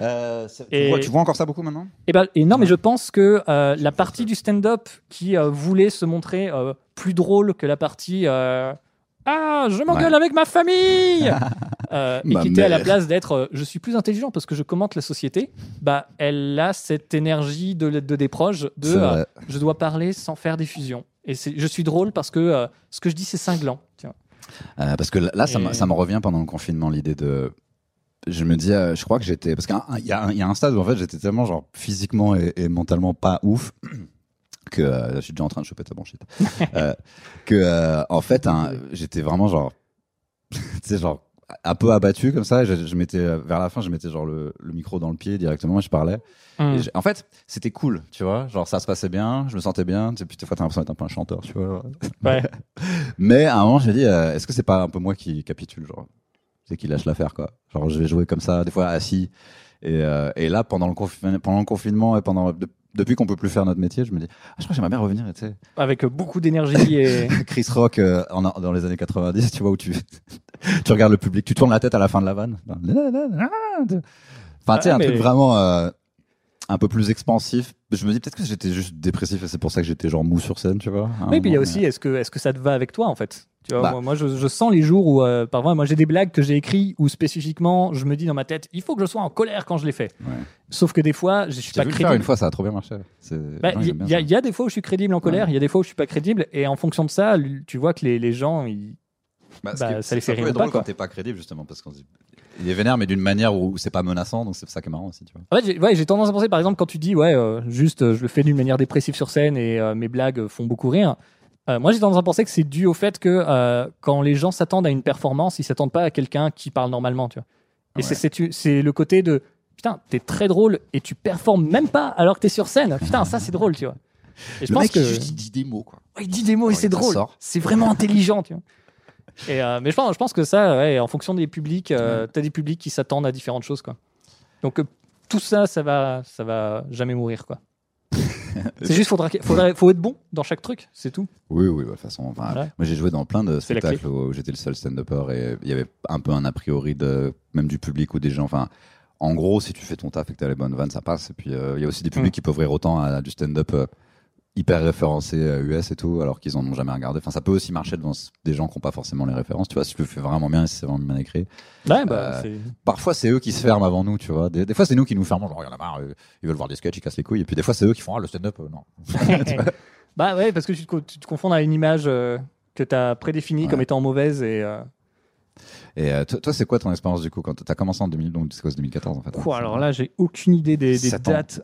Speaker 2: Euh, ça- tu,
Speaker 3: Et-
Speaker 2: vois, tu vois encore ça beaucoup maintenant?
Speaker 3: Et, ben, et non, mais je pense que euh, la partie du stand-up qui euh, voulait se montrer euh, plus drôle que la partie euh, Ah, je m'engueule
Speaker 2: Ouais.
Speaker 3: avec ma famille Euh, Et
Speaker 2: Ma
Speaker 3: qui était à la place d'être euh, Je suis plus intelligent parce que je commente la société, bah, elle a cette énergie de, de des proches de euh. Je dois parler sans faire des fusions. Et je suis drôle parce que ce que je dis, c'est cinglant.
Speaker 2: Euh, parce que là, ça,
Speaker 3: Et-
Speaker 2: ça me revient pendant le confinement, l'idée de. Je me dis, je crois que j'étais. Parce qu'il y, a un- il y a un stade où en fait j'étais tellement genre physiquement et, et mentalement pas ouf que euh, je suis déjà en train de choper ta bronchite. euh, que euh, en fait, un- j'étais vraiment genre. tu sais, genre un peu abattu comme ça. Je, je mettais euh, vers la fin, je mettais genre le, le micro dans le pied directement et je parlais.
Speaker 3: Mm.
Speaker 2: Et j'ai- en fait, c'était cool, tu vois. Genre, ça se passait bien, je me sentais bien. Tu sais, puis des fois, t'as l'impression d'être un peu un chanteur, tu vois.
Speaker 3: Ouais.
Speaker 2: Mais à un moment, j'ai dit, est-ce que c'est pas un peu moi qui capitule, genre C'est qui lâche l'affaire, quoi. Genre, je vais jouer comme ça, des fois assis. Et, euh, et là, pendant le, confi- pendant le confinement et pendant de- depuis qu'on peut plus faire notre métier, je me dis, ah, je crois que j'aimerais bien revenir, tu sais,
Speaker 3: Avec beaucoup d'énergie et.
Speaker 2: Chris Rock euh, en, dans les années 90, tu vois, où tu, tu regardes le public, tu tournes la tête à la fin de la vanne. Enfin, tu sais,
Speaker 3: Ah,
Speaker 2: un
Speaker 3: mais-
Speaker 2: truc vraiment euh, un peu plus expansif. Je me dis peut-être que j'étais juste dépressif et c'est pour ça que j'étais genre mou sur scène, tu vois.
Speaker 3: Oui, puis il y a aussi, est-ce que, est-ce que ça te va avec toi, en fait? Tu vois,
Speaker 2: Bah.
Speaker 3: moi, moi, je, je sens les jours où, euh, par moi, j'ai des blagues que j'ai écrites où spécifiquement, je me dis dans ma tête, il faut que je sois en colère quand je les fais.
Speaker 2: Ouais.
Speaker 3: Sauf que des fois, je suis pas
Speaker 2: vu le faire
Speaker 3: crédible.
Speaker 2: une fois, ça a trop bien marché. C'est-
Speaker 3: Bah, Il y, a- y des fois où je suis crédible en colère, il y a des fois où je suis pas crédible, et en fonction de ça, tu vois que les, les gens, ils...
Speaker 2: Bah,
Speaker 3: bah,
Speaker 2: est-
Speaker 3: ça les
Speaker 2: c'est
Speaker 3: fait
Speaker 2: un peu
Speaker 3: rire ou
Speaker 2: drôle
Speaker 3: pas, quoi.
Speaker 2: quand t'es pas crédible justement parce qu'on se dit il est vénère mais d'une manière où c'est pas menaçant donc c'est ça qui est marrant aussi tu vois.
Speaker 3: En fait, j'ai ouais, j'ai tendance à penser, par exemple, quand tu dis, ouais, euh, juste, euh, je le fais d'une manière dépressive sur scène et euh, mes blagues font beaucoup rire. moi, j'ai tendance à penser que c'est dû au fait que quand les gens s'attendent à une performance, ils s'attendent pas à quelqu'un qui parle normalement, tu vois. Et
Speaker 2: Ouais.
Speaker 3: c'est- le côté de, putain, t'es très drôle et tu performes même pas alors que t'es sur scène. Putain, ça, c'est drôle, tu vois. Et je
Speaker 2: le
Speaker 3: pense
Speaker 2: mec
Speaker 3: que
Speaker 2: il dit des mots quoi.
Speaker 3: Ouais, il dit des mots et c'est drôle. C'est vraiment intelligent, tu vois. Et euh, mais je pense, je pense que ça, ouais, en fonction des publics, euh, t'as des publics qui s'attendent à différentes choses, quoi. Donc euh, tout ça, ça va, ça va jamais mourir, quoi. c'est juste, faudra, faudra, faut être bon dans chaque truc, c'est tout.
Speaker 2: Oui oui bah, de toute façon enfin,
Speaker 3: Voilà.
Speaker 2: moi j'ai joué dans plein de spectacles où j'étais le seul stand-upper et il y avait un peu un a priori de même du public ou des gens enfin en gros si tu fais ton taf et que t'as les bonnes vannes ça passe et puis euh, il y a aussi des publics
Speaker 3: Mm.
Speaker 2: qui peuvent rire autant à du stand-up euh, hyper référencé euh, US et tout alors qu'ils en ont jamais regardé enfin ça peut aussi marcher devant des gens qui n'ont pas forcément les références tu vois si tu le fais vraiment bien et si c'est vraiment bien écrit
Speaker 3: Ouais, bah,
Speaker 2: Euh, parfois c'est eux qui se ferment avant nous, tu vois. Des, des fois c'est nous qui nous fermons, genre il y en a marre, euh, ils veulent voir des sketchs, ils cassent les couilles. Et puis des fois c'est eux qui font ah le stand-up, euh, non.
Speaker 3: bah ouais, parce que tu te, co- tu te confonds à une image euh, que tu as prédéfinies
Speaker 2: Ouais.
Speaker 3: comme étant mauvaises et. euh,
Speaker 2: Et euh, toi, toi, c'est quoi ton expérience du coup quand t'as commencé en 2000, donc c'est quoi, c'est 2014 en fait
Speaker 3: Quoi, alors là, j'ai aucune idée des, dates.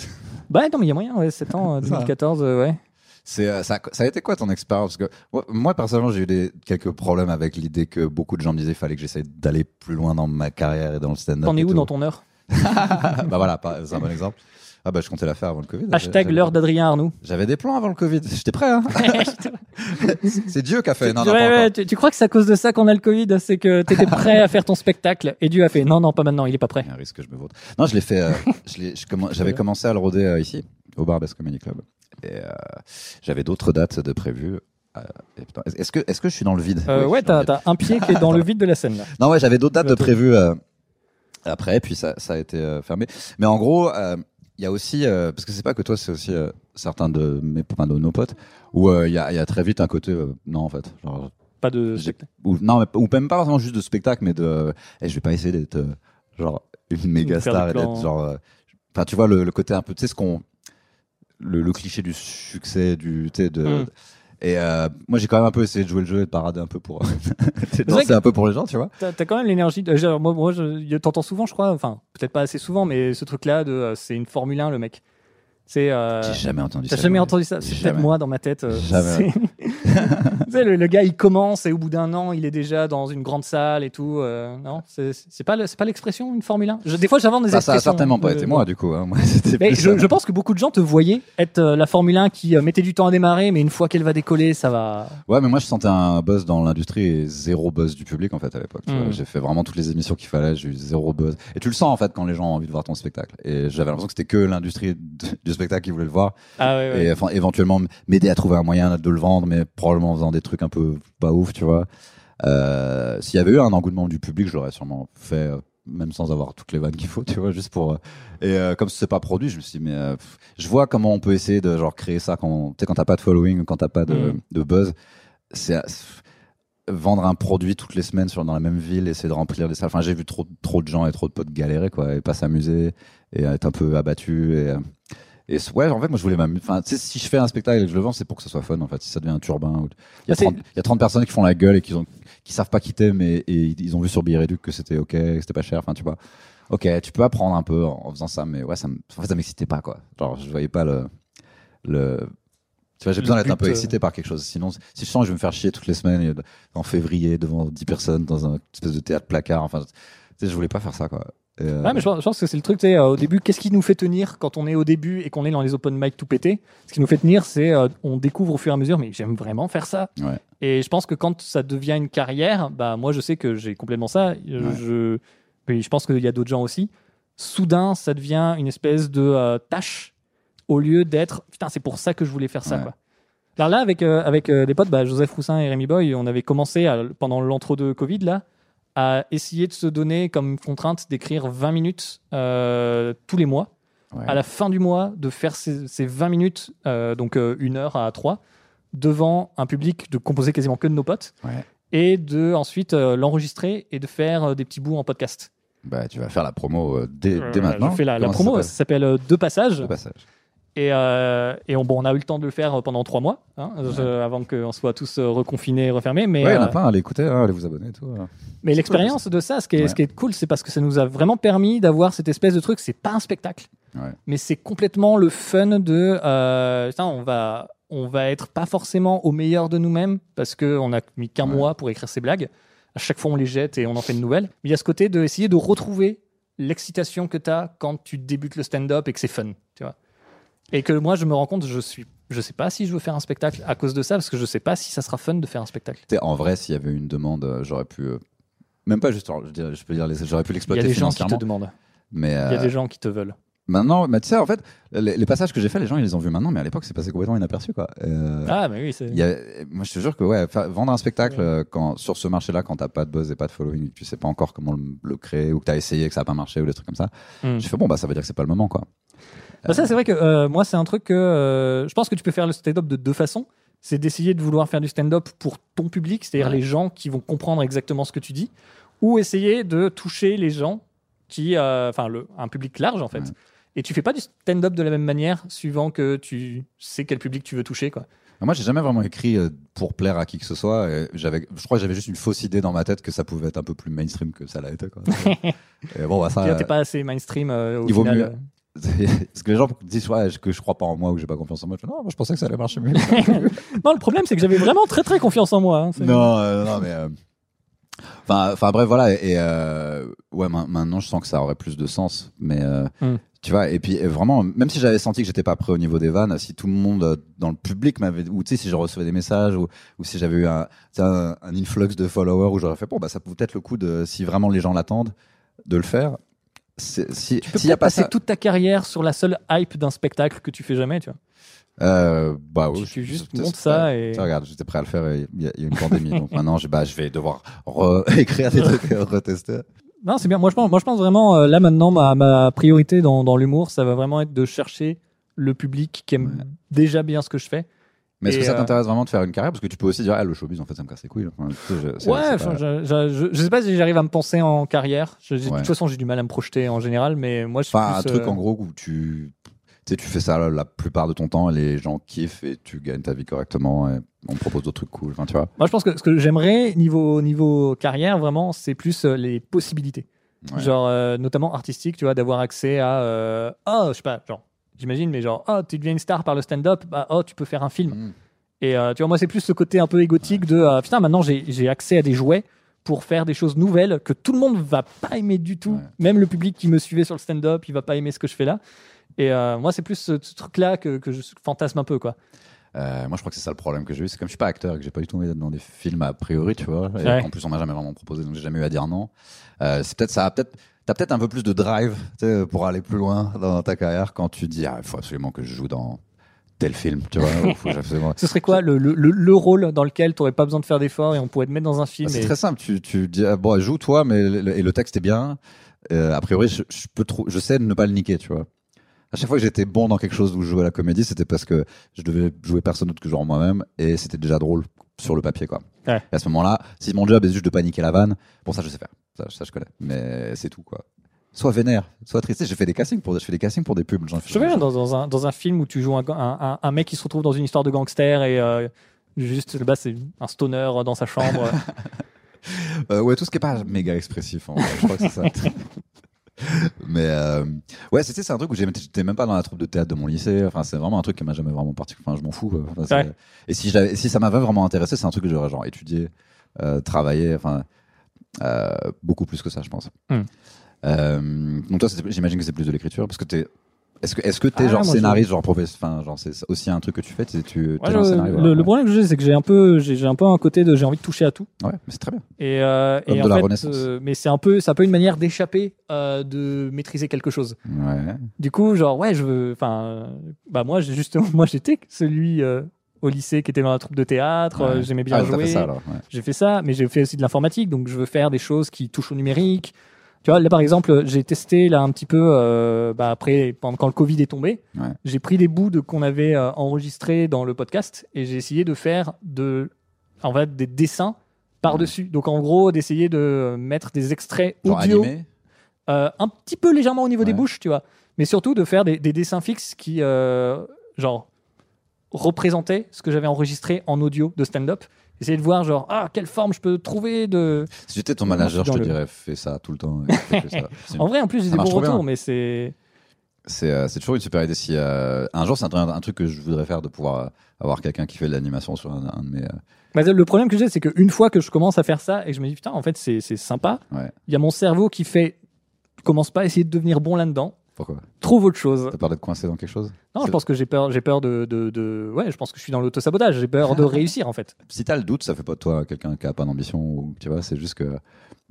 Speaker 3: Euh, Bah non, mais il y a moyen, ouais, 7 ans, euh,
Speaker 2: C'est ça.
Speaker 3: 2014, euh, ouais.
Speaker 2: C'est euh, ça, ça a été quoi ton expérience? Parce que moi, personnellement j'ai eu des quelques problèmes avec l'idée que beaucoup de gens me disaient qu'il fallait que j'essaie d'aller plus loin dans ma carrière et dans le stand-up.
Speaker 3: T'en es où
Speaker 2: tout.
Speaker 3: dans ton heure?
Speaker 2: Bah voilà, c'est un bon exemple. Ah bah je comptais la faire avant le Covid.
Speaker 3: Hashtag l'heure d'Adrien Arnoux.
Speaker 2: J'avais des plans avant le Covid. J'étais prêt. Hein c'est Dieu qui a fait. Non, non,
Speaker 3: Ouais, ouais, tu, tu crois que c'est à cause de ça qu'on a le Covid C'est que t'étais prêt à faire ton spectacle et Dieu a fait non, non, pas maintenant, il est pas prêt.
Speaker 2: Il y a un risque que je me vote. Non, je l'ai fait. euh, J'avais commencé à le rôder euh, ici, au Barbès Comedy Club. Et euh, j'avais d'autres dates de prévues. Euh, Est-ce que, est-ce que je suis dans le vide?
Speaker 3: Ouais, t'as un pied qui est dans le vide de la scène là.
Speaker 2: Non, ouais, j'avais d'autres dates de prévues après, puis ça, ça a été fermé. Mais en gros, euh, il y a aussi, euh, parce que c'est pas que toi, c'est aussi euh, certains de mes, enfin, de nos potes, où euh, il y, a, y a très vite un côté, non en fait, genre,
Speaker 3: Pas de spectacle.
Speaker 2: ou non, mais- ou même pas forcément juste de spectacle, mais de, euh, eh, je vais pas essayer d'être genre une méga star
Speaker 3: du
Speaker 2: et
Speaker 3: plan.
Speaker 2: d'être genre, enfin tu vois le, le côté un peu, tu sais ce qu'on, le, le cliché du succès, du, tu sais de.
Speaker 3: Mm.
Speaker 2: Et euh, moi j'ai quand même un peu essayé de jouer le jeu et de parader un peu pour danser
Speaker 3: que-
Speaker 2: un peu pour les gens, tu vois.
Speaker 3: T'as t'as quand même l'énergie. de- moi, moi je t'entends souvent, je crois. Enfin, peut-être pas assez souvent, mais ce truc-là de euh, c'est une Formule 1, le mec. C'est. euh,
Speaker 2: J'ai jamais entendu
Speaker 3: T'as
Speaker 2: ça.
Speaker 3: jamais
Speaker 2: moi.
Speaker 3: entendu ça? C'est peut-être
Speaker 2: Jamais.
Speaker 3: moi dans ma tête. euh,
Speaker 2: Jamais.
Speaker 3: le, le gars, il commence et au bout d'un an, il est déjà dans une grande salle et tout. euh, non, c'est pas pas l'expression une Formule 1. Je- des fois, j'invente des
Speaker 2: Ça, ça a
Speaker 3: expressions.
Speaker 2: certainement pas
Speaker 3: euh,
Speaker 2: été moi du coup. Hein. Moi,
Speaker 3: Mais je, pense que beaucoup de gens te voyaient être euh, la Formule 1 qui mettait du temps à démarrer, mais une fois qu'elle va décoller, ça va.
Speaker 2: Ouais, mais moi je sentais un buzz dans l'industrie et zéro buzz du public en fait à l'époque.
Speaker 3: Mm.
Speaker 2: vois. J'ai fait vraiment toutes les émissions qu'il fallait, j'ai eu zéro buzz. Et tu le sens en fait quand les gens ont envie de voir ton spectacle. Et j'avais l'impression que c'était que l'industrie du spectacle qui voulait le voir.
Speaker 3: Ah ouais, ouais.
Speaker 2: Et enfin éventuellement m'aider à trouver un moyen de le vendre, mais probablement en faisant des trucs un peu pas ouf, tu vois. Euh, S'il y avait eu un engouement du public, je l'aurais sûrement fait. euh, Même sans avoir toutes les vannes qu'il faut, tu vois, juste pour. euh, Et comme c'est pas produit, je me suis dit, mais pff, je vois comment on peut essayer de genre créer ça quand, tu quand t'as pas de following, quand t'as pas de,
Speaker 3: Mm.
Speaker 2: de buzz. C'est vendre un produit toutes les semaines sur dans la même ville, essayer de remplir des salles. Enfin, j'ai vu trop trop de gens et trop de potes galérer quoi, et pas s'amuser et être un peu abattu et. Et ouais, en fait, moi, je voulais. Enfin, sais, si je fais un spectacle et que je le vends, c'est pour que ce soit fun, en fait. Si ça devient un turbin. Il, y a
Speaker 3: Ah, c'est-
Speaker 2: 30, il y a 30 personnes qui font la gueule et qui, ont, qui savent pas quitter, mais et ils ont vu sur Billet que c'était ok, que c'était pas cher. Enfin, tu vois. Ok, tu peux apprendre un peu en, en faisant ça, mais ouais, ça en fait, ça m'excitait pas, quoi. Genre, je voyais pas le. le... Tu vois, j'ai besoin d'être un peu
Speaker 3: euh,
Speaker 2: excité par quelque chose. Sinon, si je sens que je vais me faire chier toutes les semaines et en février devant 10 personnes dans un espèce de théâtre placard, enfin, tu sais, je voulais pas faire ça, quoi. Euh,
Speaker 3: Ouais, mais je pense, je pense que c'est le truc, euh, au début, qu'est-ce qui nous fait tenir quand on est au début et qu'on est dans les open mic tout pété? Ce qui nous fait tenir, c'est euh, on découvre au fur et à mesure, mais j'aime vraiment faire ça.
Speaker 2: Ouais.
Speaker 3: Et je pense que quand ça devient une carrière, bah moi je sais que j'ai complètement ça. Je,
Speaker 2: Ouais.
Speaker 3: je, je pense qu'il y a d'autres gens aussi. Soudain, ça devient une espèce de euh, tâche au lieu d'être putain, c'est pour ça que je voulais faire ça. Quoi. Alors là, avec, euh, avec euh, les potes, bah, Joseph Roussin et Rémi Boy, on avait commencé à- pendant l'entre-deux Covid là, à essayer de se donner comme contrainte d'écrire 20 minutes euh, tous les mois.
Speaker 2: ouais.
Speaker 3: À la fin du mois, de faire ces, ces 20 minutes, euh, donc euh, une heure à trois, devant un public de composé quasiment que de nos potes,
Speaker 2: Ouais.
Speaker 3: et de ensuite euh, l'enregistrer et de faire euh, des petits bouts en podcast.
Speaker 2: Bah, tu vas faire la promo euh, dès, dès maintenant.
Speaker 3: Je fais la, promo, ça
Speaker 2: s'appelle?
Speaker 3: S'appelle euh, Deux passages. Et, euh, et on, bon, on a eu le temps de le faire euh, pendant trois mois, hein, je- avant qu'on soit tous euh, reconfinés et refermés. Mais,
Speaker 2: Ouais, il y en a
Speaker 3: euh,
Speaker 2: plein, allez écouter, hein, allez vous abonner et tout. hein.
Speaker 3: mais l'expérience de ça, ce qui est,
Speaker 2: Ouais.
Speaker 3: ce qui est cool, c'est parce que ça nous a vraiment permis d'avoir cette espèce de truc. C'est pas un spectacle,
Speaker 2: Ouais.
Speaker 3: mais c'est complètement le fun de. Euh, putain, on va, on va être pas forcément au meilleur de nous-mêmes parce que on a mis qu'un
Speaker 2: Ouais.
Speaker 3: mois pour écrire ces blagues. À chaque fois, on les jette et on en fait de nouvelles. Mais il y a ce côté de essayer de retrouver l'excitation que tu as quand tu débutes le stand-up et que c'est fun, tu vois. Et que moi, je me rends compte, je suis, je sais pas si je veux faire un spectacle à cause de ça, parce que je sais pas si ça sera fun de faire un spectacle.
Speaker 2: En vrai, s'il y avait une demande, euh, j'aurais pu. euh, Même pas juste, je, dirais- je peux dire, les- j'aurais pu
Speaker 3: Il y a
Speaker 2: l'exploiter
Speaker 3: des gens qui te
Speaker 2: financièrement.
Speaker 3: demandent.
Speaker 2: Mais
Speaker 3: Il y a
Speaker 2: euh,
Speaker 3: des gens qui te veulent.
Speaker 2: Maintenant, mais tu sais, en fait, les, les passages que j'ai fait, les gens ils les ont vus maintenant, mais à l'époque, c'est passé complètement inaperçu, quoi. Euh,
Speaker 3: Ah, mais oui, c'est.
Speaker 2: il y a- moi, je te jure que ouais, fa- vendre un spectacle
Speaker 3: Ouais.
Speaker 2: euh, quand, sur ce marché-là, quand t'as pas de buzz et pas de following, que tu sais pas encore comment le, le créer, ou que t'as essayé et que ça a pas marché, ou des trucs comme ça,
Speaker 3: Hmm.
Speaker 2: j'ai fait bon, bah ça veut dire que c'est pas le moment, quoi.
Speaker 3: Bah, ça, c'est vrai que euh, moi, c'est un truc que euh, je pense que tu peux faire le stand-up de deux façons. C'est d'essayer de vouloir faire du stand-up pour ton public, c'est-à-dire les gens qui vont comprendre exactement ce que tu dis, ou essayer de toucher les gens qui, euh, enfin, le un public large en fait.
Speaker 2: Ouais.
Speaker 3: Et tu fais pas du stand-up de la même manière suivant que tu sais quel public tu veux toucher, quoi.
Speaker 2: Moi, j'ai jamais vraiment écrit euh, pour plaire à qui que ce soit. J'avais, je crois que j'avais juste une fausse idée dans ma tête que ça pouvait être un peu plus mainstream que ça l'a été. Quoi. et bon, bah, ça.
Speaker 3: Là, T'es pas assez mainstream euh, au
Speaker 2: il vaut mieux. Parce que les gens disent ouais, que je crois pas en moi ou que j'ai pas confiance en moi? Je non, moi je pensais que ça allait marcher mieux.
Speaker 3: Non, le problème, c'est que j'avais vraiment très très confiance en moi. hein.
Speaker 2: Non, euh, non, mais. euh, Enfin, enfin bref, voilà. Et euh, ouais, ma- maintenant je sens que ça aurait plus de sens. Mais euh,
Speaker 3: Hmm.
Speaker 2: Tu vois, et puis et vraiment, même si j'avais senti que j'étais pas prêt au niveau des vannes, si tout le monde euh, dans le public m'avait, ou tu sais, si je recevais des messages, ou, ou si j'avais eu un, un, un influx de followers, où j'aurais fait, bon, bah ça peut peut-être le coup de, si vraiment les gens l'attendent, de le faire. Si,
Speaker 3: Tu peux
Speaker 2: y a pas
Speaker 3: passer
Speaker 2: ça,
Speaker 3: toute ta carrière sur la seule hype d'un spectacle que tu fais jamais, tu vois.
Speaker 2: euh, bah oui,
Speaker 3: Tu- tu juste montes ça
Speaker 2: ouais.
Speaker 3: et-
Speaker 2: Tu regarde, j'étais prêt à le faire il y, a il y a une pandémie, donc maintenant je, bah, je vais devoir réécrire des trucs et retester.
Speaker 3: Non, c'est bien. Moi, je pense, moi, je pense vraiment, euh, là maintenant, ma, ma priorité dans, dans l'humour, ça va vraiment être de chercher le public qui aime déjà bien ce que je fais.
Speaker 2: Mais est-ce
Speaker 3: Et,
Speaker 2: que ça
Speaker 3: euh,
Speaker 2: t'intéresse vraiment de faire une carrière? Parce que tu peux aussi dire, ah, le showbiz, en fait, ça me casse les couilles. Enfin, tu sais, je- c'est-
Speaker 3: ouais,
Speaker 2: c'est
Speaker 3: enfin,
Speaker 2: pas-
Speaker 3: je, je, je, je sais pas si j'arrive à me penser en carrière. Je- j'ai- De
Speaker 2: Ouais.
Speaker 3: toute façon, j'ai du mal à me projeter en général, mais moi, je suis
Speaker 2: Enfin, un
Speaker 3: plus,
Speaker 2: truc
Speaker 3: euh,
Speaker 2: en gros où tu sais, tu fais ça la, plupart de ton temps et les gens kiffent et tu gagnes ta vie correctement et on propose d'autres trucs cool. Enfin, tu vois.
Speaker 3: Moi, je pense que ce que j'aimerais niveau niveau carrière, vraiment, c'est plus euh, les possibilités.
Speaker 2: Ouais.
Speaker 3: Genre, euh, notamment artistique, tu vois, d'avoir accès à. Euh, oh, je sais pas, genre, j'imagine, mais genre, oh, tu deviens une star par le stand-up, bah, oh, tu peux faire un film.
Speaker 2: Mm.
Speaker 3: Et euh, tu vois, moi, c'est plus ce côté un peu égotique de putain, maintenant j'ai j'ai accès à des jouets pour faire des choses nouvelles que tout le monde va pas aimer du tout.
Speaker 2: Ouais.
Speaker 3: Même le public qui me suivait sur le stand-up, il va pas aimer ce que je fais là. Et euh, moi, c'est plus ce, ce truc-là que, que je fantasme un peu, quoi.
Speaker 2: Euh, moi, je crois que c'est ça le problème que j'ai eu. C'est comme je suis pas acteur et que j'ai pas du tout envie d'être dans des films a priori, tu vois. Et
Speaker 3: Ouais.
Speaker 2: En plus, on m'a jamais vraiment proposé, donc j'ai jamais eu à dire non. Euh, c'est peut-être ça. Peut-être. T'as peut-être un peu plus de drive pour aller plus loin dans ta carrière quand tu dis ah, il faut absolument que je joue dans tel film, tu vois. ou faut absolument-
Speaker 3: Ce serait quoi le, le, le, le rôle dans lequel tu n'aurais pas besoin de faire d'efforts et on pourrait te mettre dans un film
Speaker 2: Bah, c'est
Speaker 3: et-
Speaker 2: très simple. Tu, tu dis ah, bon, joue toi, mais le, et le texte est bien. Euh, a priori, je, je peux je sais ne pas le niquer, tu vois. À chaque fois que j'étais bon dans quelque chose où je jouais à la comédie, c'était parce que je devais jouer personne d'autre que genre moi-même et c'était déjà drôle sur le papier, quoi.
Speaker 3: Ouais.
Speaker 2: Et à ce moment-là, si mon job est juste de pas niquer la vanne, bon, ça je sais faire. Ça, ça je connais. Mais c'est tout, quoi. Sois vénère, sois triste. J'ai fait des castings pour, je fais des castings pour des pubs.
Speaker 3: Je te souviens dans, dans, un, dans un film où tu joues un, un, un- un mec qui se retrouve dans une histoire de gangster et euh, juste là-bas c'est un stoner dans sa chambre.
Speaker 2: Euh, ouais, tout ce qui est pas méga expressif, en vrai, je crois que c'est ça. Mais euh, ouais, c'était c'est un truc où j'étais même pas dans la troupe de théâtre de mon lycée. Enfin, c'est vraiment un truc qui m'a jamais vraiment parti. Enfin, je m'en fous. quoi. Enfin, c'est-
Speaker 3: Ouais.
Speaker 2: Et si si ça m'avait vraiment intéressé, c'est un truc que j'aurais genre étudié, euh, travaillé, enfin euh, beaucoup plus que ça, je pense.
Speaker 3: Hmm.
Speaker 2: Donc toi, j'imagine que c'est plus de l'écriture parce que t'es. Est-ce que est-ce que t'es
Speaker 3: Ah,
Speaker 2: genre
Speaker 3: moi,
Speaker 2: scénariste, genre professeur, enfin genre c'est aussi un truc que tu fais, tu tu
Speaker 3: Ouais,
Speaker 2: t'es dans le
Speaker 3: le,
Speaker 2: scénario.
Speaker 3: le-
Speaker 2: voilà.
Speaker 3: le problème que j'ai c'est que j'ai un peu j'ai un peu un côté de j'ai envie de toucher à tout
Speaker 2: Ouais, mais c'est très bien.
Speaker 3: et, euh, et
Speaker 2: de
Speaker 3: en
Speaker 2: la
Speaker 3: fait,
Speaker 2: Renaissance.
Speaker 3: euh, mais c'est un peu c'est un peu une manière d'échapper euh, de maîtriser quelque chose.
Speaker 2: Ouais.
Speaker 3: Du coup genre ouais je veux enfin euh, bah moi j'ai justement moi j'étais celui euh, au lycée qui était dans la troupe de théâtre euh,
Speaker 2: Ouais.
Speaker 3: j'aimais bien
Speaker 2: Ah,
Speaker 3: jouer
Speaker 2: ouais.
Speaker 3: j'ai fait ça, mais j'ai fait aussi de l'informatique, donc je veux faire des choses qui touchent au numérique. Tu vois, là par exemple, j'ai testé là un petit peu euh, bah, après pendant quand le Covid est tombé,
Speaker 2: Ouais.
Speaker 3: j'ai pris des bouts de qu'on avait euh, enregistrés dans le podcast et j'ai essayé de faire de en fait des dessins par dessus. Donc en gros, d'essayer de mettre des extraits audio euh, un petit peu légèrement au niveau des bouches, tu vois, mais surtout de faire des, des dessins fixes qui genre représentaient ce que j'avais enregistré en audio de stand-up. Essayer de voir genre ah quelle forme je peux trouver de
Speaker 2: Si j'étais ton manager,
Speaker 3: je
Speaker 2: te
Speaker 3: le-
Speaker 2: dirais fais ça tout le temps. fais ça.
Speaker 3: En vrai, en plus, j'ai des bons retours, mais c'est.
Speaker 2: C'est euh, toujours une super idée. Si euh, un jour, c'est un, un truc que je voudrais faire de pouvoir euh, avoir quelqu'un qui fait de l'animation sur un, un de mes. euh,
Speaker 3: Bah, le problème que j'ai, c'est qu'une fois que je commence à faire ça et que je me dis, putain, en fait, c'est c'est sympa, il
Speaker 2: Ouais.
Speaker 3: y a mon cerveau qui fait. Commence pas à essayer de devenir bon là-dedans.
Speaker 2: Pourquoi
Speaker 3: Trouve autre chose.
Speaker 2: T'as peur d'être coincé dans quelque chose
Speaker 3: Non, je pense que j'ai peur, j'ai peur de, de, de- Ouais, je pense que je suis dans l'autosabotage. J'ai peur de réussir, en fait.
Speaker 2: Si t'as le doute, ça fait pas de toi quelqu'un qui a pas d'ambition ou tu vois. C'est juste que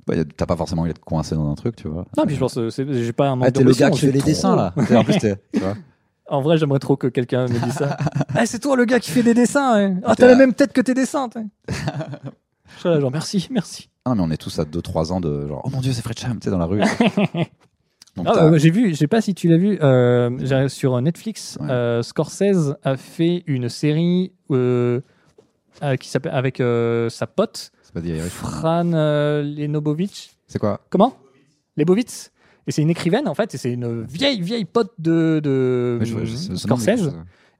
Speaker 2: bah, t'as pas forcément envie d'être coincé dans un truc, tu vois.
Speaker 3: Non, puis je pense que c'est- j'ai pas un manque
Speaker 2: Ah, t'es le gars qui fait les
Speaker 3: trop-
Speaker 2: dessins là. En plus, t'es- tu vois.
Speaker 3: En vrai, j'aimerais trop que quelqu'un me dise ça. ah, c'est toi le gars qui fait des dessins. hein. Ah, t'as la même tête que tes dessins. je serais là, genre, merci, merci.
Speaker 2: Ah, non, mais on est tous à 2-3 ans de genre, oh mon dieu, c'est Fred Cham, tu sais, dans la rue.
Speaker 3: Ah, bah, j'ai vu, je sais pas si tu l'as vu, euh, sur Netflix,
Speaker 2: Ouais.
Speaker 3: euh, Scorsese a fait une série euh, euh, qui s'appelle avec euh, sa pote. Fran euh, Lenobovic.
Speaker 2: C'est quoi?
Speaker 3: Comment? Lebovitz. Et c'est une écrivaine en fait, et c'est une vieille vieille pote de,
Speaker 2: je je-
Speaker 3: Scorsese.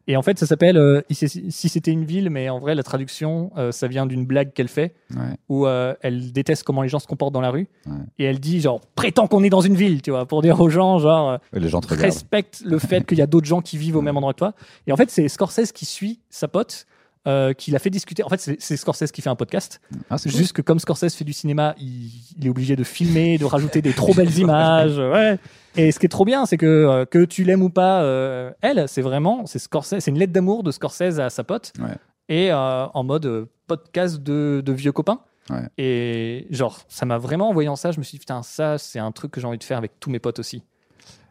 Speaker 3: Et en fait, ça s'appelle euh, si c'était une ville, mais en vrai, la traduction, euh, ça vient d'une blague qu'elle fait
Speaker 2: Ouais.
Speaker 3: où euh, elle déteste comment les gens se comportent dans la rue
Speaker 2: Ouais.
Speaker 3: et elle dit genre prétend qu'on est dans une ville, tu vois, pour dire aux gens genre
Speaker 2: Ouais, Les gens te regardent.
Speaker 3: respecte le fait qu'il y a d'autres gens qui vivent au même endroit que toi. Et en fait, c'est Scorsese qui suit sa pote. Euh, qui l'a fait discuter. En fait, c'est Scorsese qui fait un podcast.
Speaker 2: Ah, cool.
Speaker 3: Juste que comme Scorsese fait du cinéma, il, il est obligé de filmer, de rajouter des trop belles images. Ouais. Et ce qui est trop bien, c'est que euh, que tu l'aimes ou pas, euh, elle, c'est vraiment, c'est Scorsese, c'est une lettre d'amour de Scorsese à sa pote.
Speaker 2: Ouais.
Speaker 3: Et en mode podcast de, de vieux copains.
Speaker 2: Ouais.
Speaker 3: Et genre, ça m'a vraiment, en voyant ça, je me suis dit, putain, ça, c'est un truc que j'ai envie de faire avec tous mes potes aussi.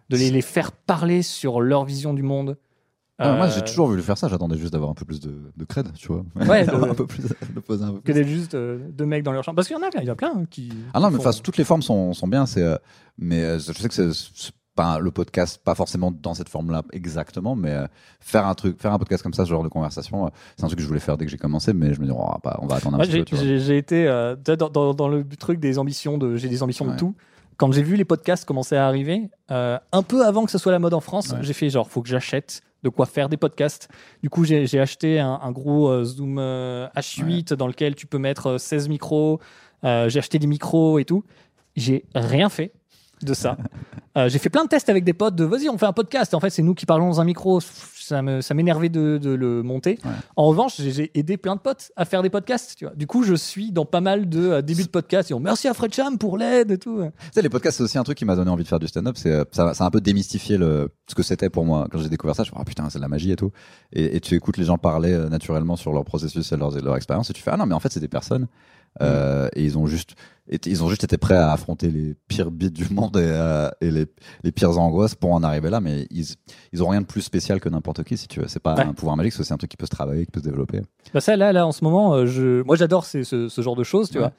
Speaker 3: De les, les faire parler sur leur vision du monde.
Speaker 2: Ah, Moi,
Speaker 3: Euh,
Speaker 2: j'ai toujours voulu faire ça. J'attendais juste d'avoir un peu plus de, de cred, tu vois.
Speaker 3: Ouais, de-
Speaker 2: un peu plus, de poser un peu
Speaker 3: que d'être juste euh, deux mecs dans leur chambre. Parce qu'il y en a plein, il y en a plein hein, qui.
Speaker 2: Ah non, mais
Speaker 3: font-
Speaker 2: enfin, toutes les formes sont, sont bien. C'est, euh, mais euh, je sais que c'est, pas le podcast, pas forcément dans cette forme-là exactement, mais euh, faire un truc, faire un podcast comme ça, ce genre de conversation, euh, c'est un truc que je voulais faire dès que j'ai commencé, mais je me dis, on va, pas, on va attendre un
Speaker 3: Moi,
Speaker 2: petit peu.
Speaker 3: j'ai- été euh, dans, dans- dans le truc des ambitions de j'ai des ambitions de tout. Quand j'ai vu les podcasts commencer à arriver, euh, un peu avant que ce soit la mode en France,
Speaker 2: Ouais.
Speaker 3: j'ai fait genre faut que j'achète de quoi faire des podcasts. Du coup, j'ai acheté un, un gros euh, Zoom euh, H8 dans lequel tu peux mettre euh, 16 micros. Euh, j'ai acheté des micros et tout. J'ai rien fait de ça. Euh, j'ai fait plein de tests avec des potes de vas-y, on fait un podcast. En fait, c'est nous qui parlons dans un micro. Ça me- ça m'énervait de, de le monter.
Speaker 2: Ouais.
Speaker 3: En revanche, j'ai- aidé plein de potes à faire des podcasts. Tu vois. Du coup, je suis dans pas mal de euh, débuts de podcasts. Merci à Fred Cham pour l'aide et tout.
Speaker 2: Tu sais, les podcasts, c'est aussi un truc qui m'a donné envie de faire du stand-up. C'est, euh, ça, ça a un peu démystifié le, ce que c'était pour moi. Quand j'ai découvert ça, je me suis dit, ah putain, c'est de la magie et tout. Et, et tu écoutes les gens parler euh, naturellement sur leur processus et leur, leur expérience et tu fais, ah non, mais en fait, c'est des personnes. Euh, et ils ont juste été, ils ont juste été prêts à affronter les pires bits du monde et, euh, et les, les pires angoisses pour en arriver là. Mais ils, ils ont rien de plus spécial que n'importe qui, si tu veux. C'est pas
Speaker 3: Ouais.
Speaker 2: un pouvoir magique, c'est un truc qui peut se travailler, qui peut se développer.
Speaker 3: Bah ça, là, là, en ce moment, euh, je, moi, j'adore ce, ce genre de choses, tu
Speaker 2: Ouais.
Speaker 3: vois.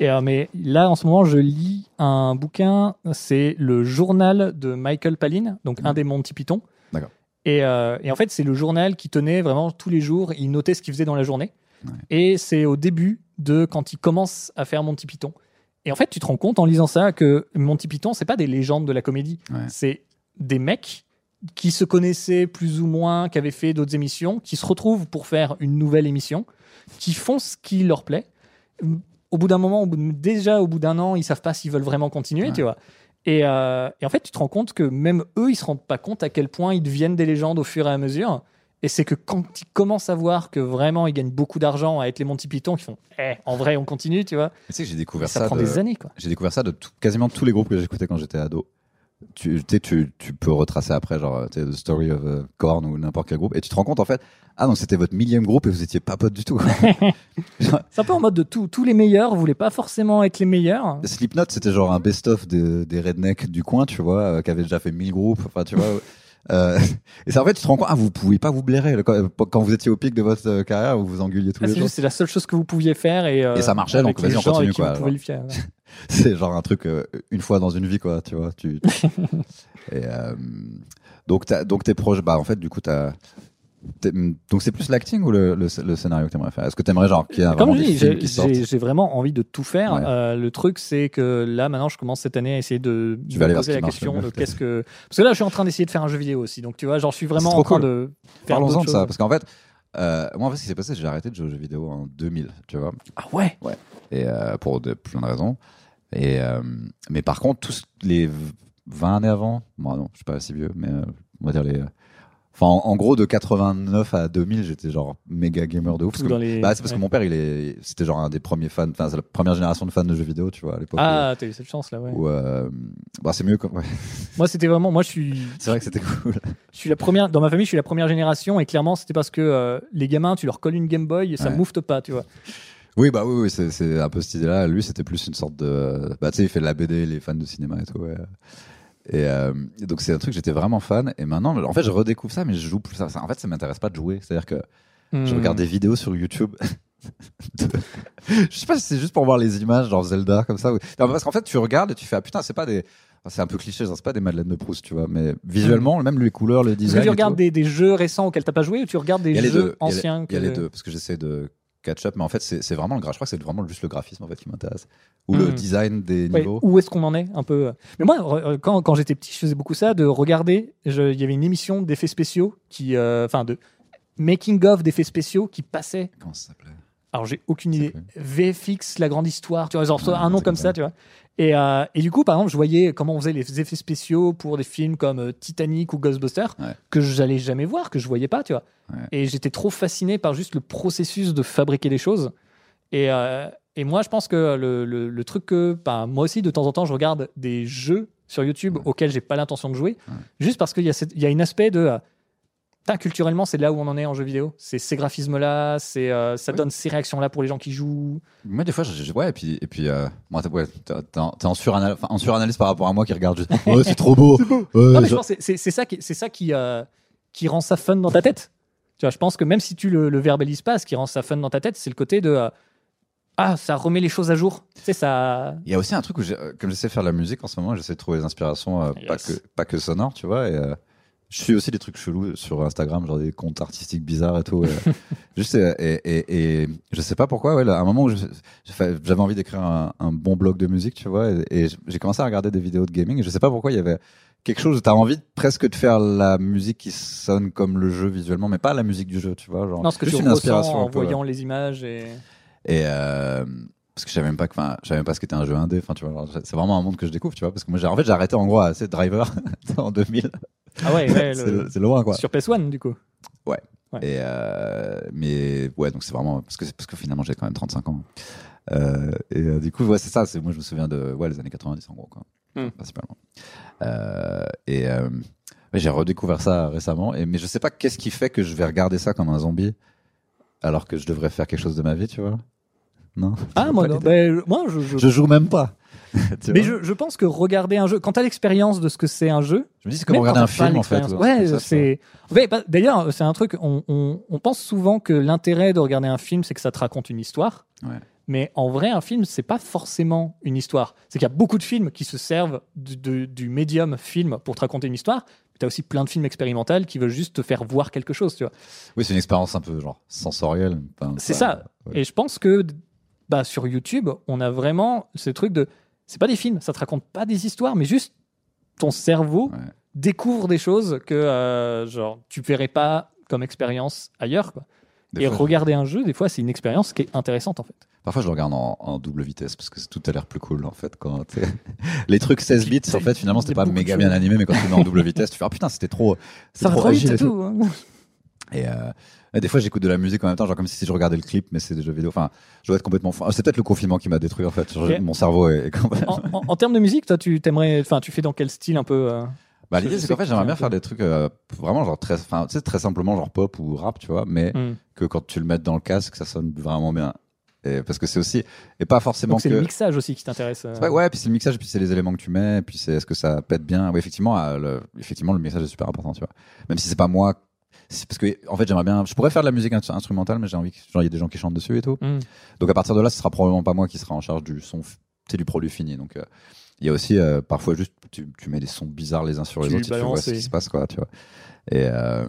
Speaker 3: Et, euh, mais là, en ce moment, je lis un bouquin. C'est le journal de Michael Palin, donc un des Monty Python.
Speaker 2: D'accord.
Speaker 3: Et, et en fait, c'est le journal qui tenait vraiment tous les jours. Il notait ce qu'il faisait dans la journée.
Speaker 2: Ouais.
Speaker 3: Et c'est au début de quand il commence à faire Monty Python. Et en fait, tu te rends compte en lisant ça que Monty Python, c'est pas des légendes de la comédie.
Speaker 2: Ouais.
Speaker 3: C'est des mecs qui se connaissaient plus ou moins, qui avaient fait d'autres émissions, qui se retrouvent pour faire une nouvelle émission, qui font ce qui leur plaît. Au bout d'un moment, déjà au bout d'un an, ils savent pas s'ils veulent vraiment continuer,
Speaker 2: Ouais.
Speaker 3: tu vois. Et, euh, et en fait, tu te rends compte que même eux, ils se rendent pas compte à quel point ils deviennent des légendes au fur et à mesure. Et c'est que quand ils commencent à voir que vraiment ils gagnent beaucoup d'argent à être les Monty Python, qui font, eh, en vrai, on continue, tu vois.
Speaker 2: Tu sais que j'ai découvert
Speaker 3: Ça,
Speaker 2: ça.
Speaker 3: prend
Speaker 2: de-
Speaker 3: des années, quoi.
Speaker 2: J'ai découvert ça de tout- quasiment tous les groupes que j'écoutais quand j'étais ado. Tu, tu, sais, tu, peux retracer après, genre, The Story of euh, Korn ou n'importe quel groupe, et tu te rends compte, en fait, ah donc c'était votre millième groupe et vous étiez pas potes du tout.
Speaker 3: C'est un peu en mode de tout, tous les meilleurs voulaient pas forcément être les meilleurs.
Speaker 2: Slipknot, c'était genre un best-of des, des rednecks du coin, tu vois, euh, qui avaient déjà fait 1000 groupes, enfin, tu vois. Euh, et ça, en fait, tu te rends compte, ah, vous pouviez pas vous blairer. Quand, quand vous étiez au pic de votre euh, carrière, vous vous engueuliez tous
Speaker 3: Ah,
Speaker 2: les
Speaker 3: c'est
Speaker 2: jours.
Speaker 3: c'est la seule chose que vous pouviez faire et, euh,
Speaker 2: Et ça marchait, donc vas-y, on continue, quoi,
Speaker 3: pouvez faire.
Speaker 2: C'est genre un truc euh, une fois dans une vie, quoi, tu vois. Tu... et, donc, donc tes projets, bah en fait, du coup, t'as. Donc c'est plus l'acting ou le, le, le scénario que t'aimerais faire? Est-ce que t'aimerais genre qu'il y a
Speaker 3: Comme je j'ai- vraiment envie de tout faire.
Speaker 2: Ouais.
Speaker 3: Euh, le truc, c'est que là, maintenant, je commence cette année à essayer de
Speaker 2: Tu
Speaker 3: me
Speaker 2: vas
Speaker 3: poser la question de qu'est-ce que. Parce que là, je suis en train d'essayer de faire un jeu vidéo aussi. Donc, tu vois, genre, je suis vraiment en train
Speaker 2: cool.
Speaker 3: de faire
Speaker 2: Parlons-en de ça,
Speaker 3: choses.
Speaker 2: parce qu'en fait, euh, moi, en fait, ce qui s'est passé, j'ai arrêté de jouer aux jeux vidéo en 2000, tu vois,
Speaker 3: Ah ouais?
Speaker 2: Et euh, pour de, plein de raisons. Et mais par contre, tous les 20 années avant, moi non, je suis pas si vieux, mais on va dire les. Enfin, en, en gros, de 89 à 2000, j'étais genre méga gamer de ouf. Parce
Speaker 3: Ou
Speaker 2: que,
Speaker 3: dans les-
Speaker 2: bah, c'est parce
Speaker 3: ouais.
Speaker 2: que mon père, il est, c'était genre un des premiers fans, enfin, c'est la première génération de fans de jeux vidéo, tu vois, à l'époque.
Speaker 3: Ah, t'as eu cette chance là, ouais.
Speaker 2: où, euh, bah, c'est mieux comme. ouais.
Speaker 3: Moi, c'était vraiment. Moi, je suis.
Speaker 2: C'est vrai que c'était cool.
Speaker 3: Je suis la première. Dans ma famille, je suis la première génération. Et clairement, c'était parce que euh, les gamins, tu leur colles une Game Boy et ça
Speaker 2: Ouais.
Speaker 3: moufte pas, tu vois.
Speaker 2: Oui, bah oui, oui c'est, c'est un peu cette idée-là. Lui, c'était plus une sorte de. Bah, tu sais, il fait de la BD, les fans de cinéma et tout. ouais. Et, euh, donc, c'est un truc, j'étais vraiment fan. Et maintenant, en fait, je redécouvre ça, mais je joue plus ça. En fait, ça m'intéresse pas de jouer. C'est-à-dire que je
Speaker 3: Hmm.
Speaker 2: regarde des vidéos sur YouTube. de- Je sais pas si c'est juste pour voir les images, genre Zelda, comme ça. ou- Non, parce qu'en fait, tu regardes et tu fais, ah putain, c'est pas des. C'est un peu cliché, c'est pas des Madeleines de Proust, tu vois. Mais visuellement, même les couleurs, le
Speaker 3: Est-ce
Speaker 2: design.
Speaker 3: que tu regardes des, des jeux récents auxquels t'as pas joué ou tu regardes des jeux
Speaker 2: deux. Il y a les-
Speaker 3: anciens
Speaker 2: Il y a les deux, parce que j'essaie de catch up, mais en fait, c'est vraiment le graphisme. Je crois que c'est vraiment juste le graphisme en fait qui m'intéresse. Ou le
Speaker 3: Mhm.
Speaker 2: design des
Speaker 3: Ouais,
Speaker 2: niveaux.
Speaker 3: où est-ce qu'on en est un peu Mais moi, quand, quand j'étais petit, je faisais beaucoup ça, de regarder. Il y avait une émission d'effets spéciaux qui, euh, enfin, de making of d'effets spéciaux qui passaient.
Speaker 2: Comment ça s'appelait?
Speaker 3: Alors j'ai aucune idée. VFX, la grande histoire, tu vois, genre
Speaker 2: Ouais,
Speaker 3: un nom comme ça, tu vois. Et, euh, et du coup, par exemple, je voyais comment on faisait les effets spéciaux pour des films comme euh, Titanic ou Ghostbusters
Speaker 2: Ouais.
Speaker 3: que j'allais jamais voir, que je voyais pas, tu vois.
Speaker 2: Ouais.
Speaker 3: Et j'étais trop fasciné par juste le processus de fabriquer des choses. Et, euh, et moi, je pense que le, le- le truc que, bah, moi aussi, de temps en temps, je regarde des jeux sur YouTube auxquels j'ai pas l'intention de jouer, juste parce qu'il y a, cette- y a un aspect de. Euh, Putain, culturellement, c'est là où on en est en jeu vidéo. C'est ces graphismes-là, c'est euh, ça
Speaker 2: Oui.
Speaker 3: donne ces réactions-là pour les gens qui jouent.
Speaker 2: Moi, des fois, je, je- ouais, et puis, et puis, euh, moi, t'es, ouais, t'es, t'es en, en suranalyse, enfin, en suranalyse par rapport à moi qui regarde juste. Ouais, c'est trop beau. Ouais,
Speaker 3: Non, mais je
Speaker 2: genre-
Speaker 3: pense que c'est- ça, qui, c'est ça qui, euh, qui rend ça fun dans ta tête. Tu vois, je pense que même si tu le, le verbalises pas, ce qui rend ça fun dans ta tête, c'est le côté de euh, ah, ça remet les choses à jour. Tu sais, ça.
Speaker 2: Il y a aussi un truc où, euh, comme j'essaie de faire de la musique en ce moment, j'essaie de trouver des inspirations, euh, pas, que, pas que sonores, tu vois. Et, euh, je suis aussi des trucs chelous sur Instagram, genre des comptes artistiques bizarres et tout. et, juste, et, et, et, et je sais pas pourquoi, ouais, là, à un moment où j'avais envie d'écrire un, un bon blog de musique, tu vois, et, j'ai commencé à regarder des vidéos de gaming, et je sais pas pourquoi il y avait quelque chose t'as envie de- presque de faire la musique qui sonne comme le jeu visuellement, mais pas la musique du jeu, tu vois. Genre,
Speaker 3: Non, ce que
Speaker 2: juste
Speaker 3: tu
Speaker 2: une inspiration
Speaker 3: en
Speaker 2: un peu, ouais.
Speaker 3: voyant les images et.
Speaker 2: Et euh, parce que je savais même pas que, enfin, je savais même pas ce qu'était un jeu indé. Enfin, tu vois, c'est vraiment un monde que je découvre, tu vois. Parce que moi, j'ai, en fait, j'ai arrêté en gros à ces driver en 2000.
Speaker 3: Ah ouais, ouais,
Speaker 2: c'est, loin, quoi.
Speaker 3: sur PS1 du coup. Ouais.
Speaker 2: Et euh, mais ouais, donc c'est vraiment parce que parce que finalement j'ai quand même 35 ans. Euh, et euh, du coup, ouais, c'est ça. C'est moi, je me souviens de ouais les années 90 en gros, quoi,
Speaker 3: Hmm.
Speaker 2: principalement. Euh, et euh, ouais, j'ai redécouvert ça récemment. Et mais je sais pas qu'est-ce qui fait que je vais regarder ça comme un zombie alors que je devrais faire quelque chose de ma vie, tu vois. Non?
Speaker 3: Ah, moi, non, ben, moi je, je-
Speaker 2: Je joue même pas.
Speaker 3: Mais je, je pense que regarder un jeu, quand tu as l'expérience de ce que c'est un jeu,
Speaker 2: Je me dis, c'est comme regarder un
Speaker 3: t'as
Speaker 2: film, en fait.
Speaker 3: Ouais, c'est. Ouais, bah, D'ailleurs, c'est un truc. On, on- on pense souvent que l'intérêt de regarder un film, c'est que ça te raconte une histoire.
Speaker 2: Ouais.
Speaker 3: Mais en vrai, un film, c'est pas forcément une histoire. C'est qu'il y a beaucoup de films qui se servent du, médium film pour te raconter une histoire. Tu as aussi plein de films expérimentaux qui veulent juste te faire voir quelque chose, tu vois.
Speaker 2: Oui, c'est une expérience un peu genre sensorielle.
Speaker 3: C'est ça.
Speaker 2: ouais.
Speaker 3: Et je pense que bah, sur YouTube, on a vraiment ce truc de. C'est pas des films, ça te raconte pas des histoires, mais juste ton cerveau
Speaker 2: Ouais.
Speaker 3: découvre des choses que euh, genre tu verrais pas comme expérience ailleurs. Quoi.
Speaker 2: Des
Speaker 3: Et
Speaker 2: fois,
Speaker 3: regarder un jeu, des fois, c'est une expérience qui est intéressante en fait.
Speaker 2: Parfois, je le regarde en, en double vitesse parce que tout a l'air plus cool en fait. Quand les trucs 16 bits, en fait, finalement, c'était pas méga bien animé, mais quand tu mets en double vitesse, tu fais ah putain, c'était trop,
Speaker 3: Ça
Speaker 2: trop agile tout.
Speaker 3: hein.
Speaker 2: Et, euh, et des fois, j'écoute de la musique en même temps, genre comme si je regardais le clip, mais c'est des jeux vidéo. Enfin, je dois être complètement fou. Ah, C'est peut-être le confinement qui m'a détruit en fait. Mon cerveau est.
Speaker 3: En, en- en termes de musique, toi, tu t'aimerais, enfin, tu fais dans quel style un peu euh,
Speaker 2: Bah, l'idée, c'est qu'en fait, j'aimerais bien faire des trucs euh, vraiment genre très, enfin, tu sais, très simplement genre pop ou rap, tu vois, mais
Speaker 3: hmm.
Speaker 2: que quand tu le mets dans le casque, ça sonne vraiment bien. Et parce que c'est aussi, et pas forcément
Speaker 3: c'est
Speaker 2: que.
Speaker 3: le mixage aussi qui t'intéresse. euh.
Speaker 2: Ouais, puis c'est le mixage, puis c'est les éléments que tu mets, puis c'est est-ce que ça pète bien? Oui, effectivement, euh, le, effectivement, le mixage est super important, tu vois. Même si c'est pas moi, parce que en fait, j'aimerais bien. Je pourrais faire de la musique ins- instrumentale, mais j'ai envie genre il y ait des gens qui chantent dessus et tout.
Speaker 3: Hmm.
Speaker 2: Donc à partir de là, ce sera probablement pas moi qui sera en charge du son, sais, du produit fini. Donc euh, il y a aussi euh, parfois juste tu, tu mets des sons bizarres les uns sur les
Speaker 3: Tu
Speaker 2: autres, et tu vois ce qui se passe, quoi, tu vois. Et euh,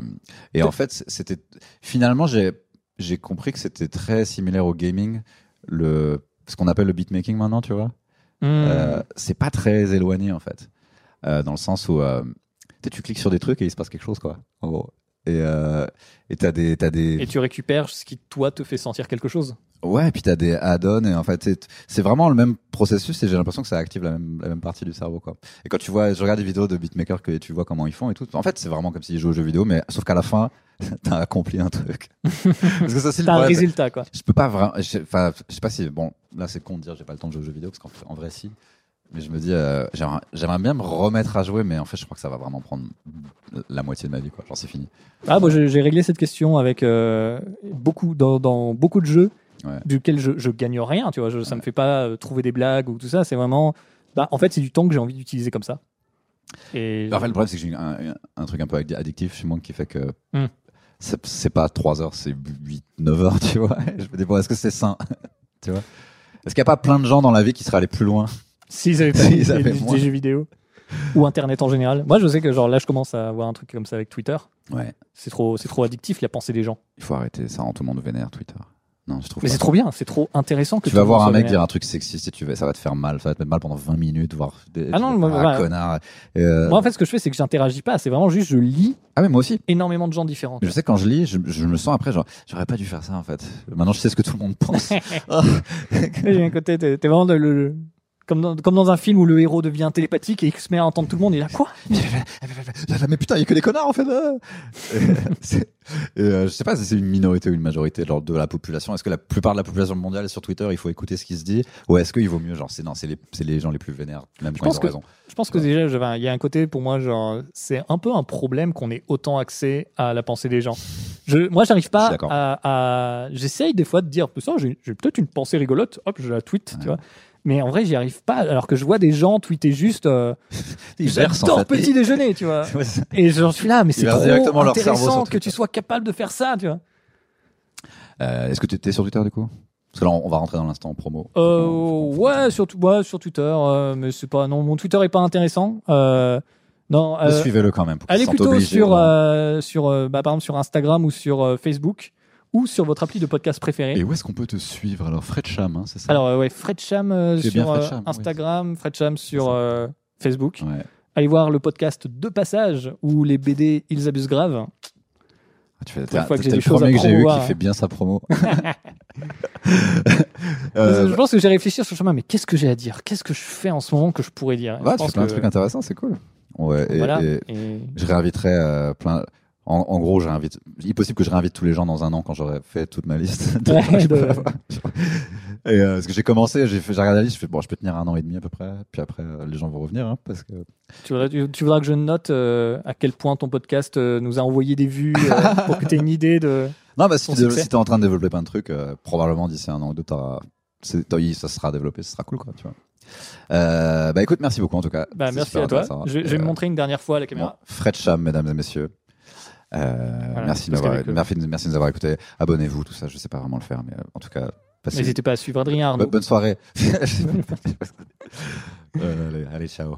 Speaker 2: et en fait, c'était finalement j'ai j'ai compris que c'était très similaire au gaming, le ce qu'on appelle le beatmaking maintenant, tu vois. Euh, c'est pas très éloigné en fait, dans le sens où tu cliques sur des trucs et il se passe quelque chose quoi. En gros. Et euh, et t'as des t'as des
Speaker 3: Et tu récupères ce qui toi te fait sentir quelque chose.
Speaker 2: ouais et puis t'as des add-ons et en fait c'est- c'est vraiment le même processus et j'ai l'impression que ça active la même la même partie du cerveau quoi. Et quand tu vois je regarde des vidéos de beatmakers que tu vois comment ils font et tout. En fait c'est vraiment comme s'ils jouaient aux jeux vidéo mais sauf qu'à la fin t'as accompli un truc. Parce que ça c'est
Speaker 3: un résultat quoi.
Speaker 2: Je peux pas vraiment. je- Enfin, je sais pas si. Bon, là, c'est con de dire j'ai pas le temps de jouer aux jeux vidéo parce qu'en en vrai, si. Mais je me dis, euh, j'aimerais bien me remettre à jouer, mais en fait, je crois que ça va vraiment prendre la moitié de ma vie. Genre, c'est fini.
Speaker 3: Ah, moi, j'ai réglé cette question avec euh, beaucoup, dans, dans beaucoup de jeux
Speaker 2: Ouais.
Speaker 3: duquel je, je gagne rien, tu vois. Je, ça me fait pas euh, trouver des blagues ou tout ça. C'est vraiment. Bah, en fait, c'est du temps que j'ai envie d'utiliser comme ça. Et
Speaker 2: En fait, le problème, c'est que j'ai un, truc un peu addi- addictif chez moi qui fait que. C'est c'est pas 3 heures, c'est 8, 9 heures, tu vois. Je me dis, bon, est-ce que c'est sain? Tu vois? Est-ce qu'il n'y a pas plein de gens dans la vie qui seraient allés plus loin?
Speaker 3: S'ils avaient pas
Speaker 2: S'ils
Speaker 3: des,
Speaker 2: avaient
Speaker 3: des-
Speaker 2: moins.
Speaker 3: des jeux vidéo ou Internet en général. Moi, je sais que genre là, je commence à avoir un truc comme ça avec Twitter.
Speaker 2: Ouais.
Speaker 3: C'est trop, c'est trop addictif la pensée des gens.
Speaker 2: Il faut arrêter ça, rend tout le monde vénère, Twitter. Non, je trouve
Speaker 3: Mais
Speaker 2: pas.
Speaker 3: c'est trop bien, c'est trop intéressant que
Speaker 2: Tu
Speaker 3: tout
Speaker 2: vas
Speaker 3: le monde
Speaker 2: voir un
Speaker 3: soit
Speaker 2: mec
Speaker 3: vénère.
Speaker 2: dire un truc sexiste et tu vas, ça va te faire mal, ça va te mettre mal pendant 20 minutes, voire des,
Speaker 3: Ah
Speaker 2: tu
Speaker 3: non,
Speaker 2: vas
Speaker 3: moi,
Speaker 2: faire,
Speaker 3: voilà.
Speaker 2: ah, connard. Euh,
Speaker 3: Moi, en fait, ce que je fais, c'est que j'interagis pas. C'est vraiment juste, je lis
Speaker 2: Ah mais moi aussi.
Speaker 3: énormément de gens différents.
Speaker 2: Je sais que quand je lis, je, je me sens après genre j'aurais pas dû faire ça en fait. Maintenant je sais ce que tout le monde pense. Ah.
Speaker 3: Il y a un côté, t'es t'es vraiment le- comme, dans, comme dans un film où le héros devient télépathique et il se met à entendre tout le monde. Il là, quoi?
Speaker 2: Mais putain, il y a que des connards en fait. ah. C'est- et, euh, je sais pas si c'est une minorité ou une majorité genre, de la population. Est-ce que la plupart de la population mondiale est sur Twitter, il faut écouter ce qui se dit? Ou est-ce qu'il vaut mieux genre c'est non, c'est les, les gens les plus vénères même quand
Speaker 3: pense
Speaker 2: ils ont
Speaker 3: que-
Speaker 2: raison.
Speaker 3: Je pense que déjà, je- il y a un côté pour moi, genre, c'est un peu un problème qu'on ait autant accès à la pensée des gens. Je, moi, j'arrive
Speaker 2: Je
Speaker 3: pas à. à- J'essaye des fois de dire, ça, j'ai peut-être une pensée rigolote, hop, je la tweet, tu vois. Mais en vrai, j'y arrive pas. Alors que je vois des gens tweeter juste, euh,
Speaker 2: en
Speaker 3: j'adore petit déjeuner, tu vois. Et j'en suis là, mais c'est trop
Speaker 2: directement
Speaker 3: intéressant
Speaker 2: sur
Speaker 3: que tu sois capable de faire ça, tu vois.
Speaker 2: Euh, Est-ce que tu étais sur Twitter du coup? Parce que là on va rentrer dans l'instant promo.
Speaker 3: Euh, ouais, surtout, ouais, sur Twitter, euh, mais c'est pas, non, mon Twitter est pas intéressant. Euh, non,
Speaker 2: Suivez-le quand même. pour
Speaker 3: allez plutôt sur, sur, bah, par exemple, sur Instagram ou sur Facebook ou sur votre appli de podcast préféré.
Speaker 2: Et où est-ce qu'on peut te suivre alors? Fred Cham, hein, c'est ça?
Speaker 3: Alors, euh, ouais, Fred Cham euh, sur
Speaker 2: Fred
Speaker 3: euh,
Speaker 2: oui.
Speaker 3: Instagram, Fred Cham sur euh, Facebook.
Speaker 2: Ouais.
Speaker 3: Allez voir le podcast De Passage ou les BD Ils abusent grave.
Speaker 2: Ah, Tu fais, t'es
Speaker 3: fois que j'ai des choses à
Speaker 2: que j'ai eu qui fait bien sa promo.
Speaker 3: je
Speaker 2: euh,
Speaker 3: pense que j'ai réfléchi sur le chemin, mais qu'est-ce que j'ai à dire? Qu'est-ce que je fais en ce moment que je pourrais dire?
Speaker 2: Ouais,
Speaker 3: Je
Speaker 2: tu
Speaker 3: pense
Speaker 2: fais plein de
Speaker 3: que-
Speaker 2: trucs intéressants, c'est cool. Ouais, et,
Speaker 3: Voilà.
Speaker 2: et
Speaker 3: Et-
Speaker 2: je réinviterai plein. En, en gros, je réinvite. Il est possible que je réinvite tous les gens dans un an quand j'aurai fait toute ma liste. de
Speaker 3: Ouais, de-.
Speaker 2: Et euh, parce que j'ai commencé, j'ai fait, j'ai regardé la liste, je fais bon, je peux tenir un an et demi à peu près. Puis après, euh, les gens vont revenir, hein, parce que.
Speaker 3: Tu voudras, tu, tu voudras que je note euh, à quel point ton podcast euh, nous a envoyé des vues pour que tu aies une idée de.
Speaker 2: Non, bah si tu si t'es en train de développer plein de trucs, probablement d'ici un an ou deux, ça sera développé, ce sera cool, quoi, tu vois. Bah écoute, merci beaucoup en tout cas.
Speaker 3: Bah, merci à toi. Je, je vais me montrer une dernière fois à la caméra.
Speaker 2: Fred Cham, mesdames et messieurs. Euh,
Speaker 3: Voilà,
Speaker 2: merci, de merci, merci nous avoir écoutés. Abonnez-vous, tout ça. Je sais pas vraiment le faire, mais euh, en tout cas, passez
Speaker 3: N'hésitez pas à suivre Adrien Arnaud.
Speaker 2: Bonne, bonne soirée. Euh, allez, allez, ciao.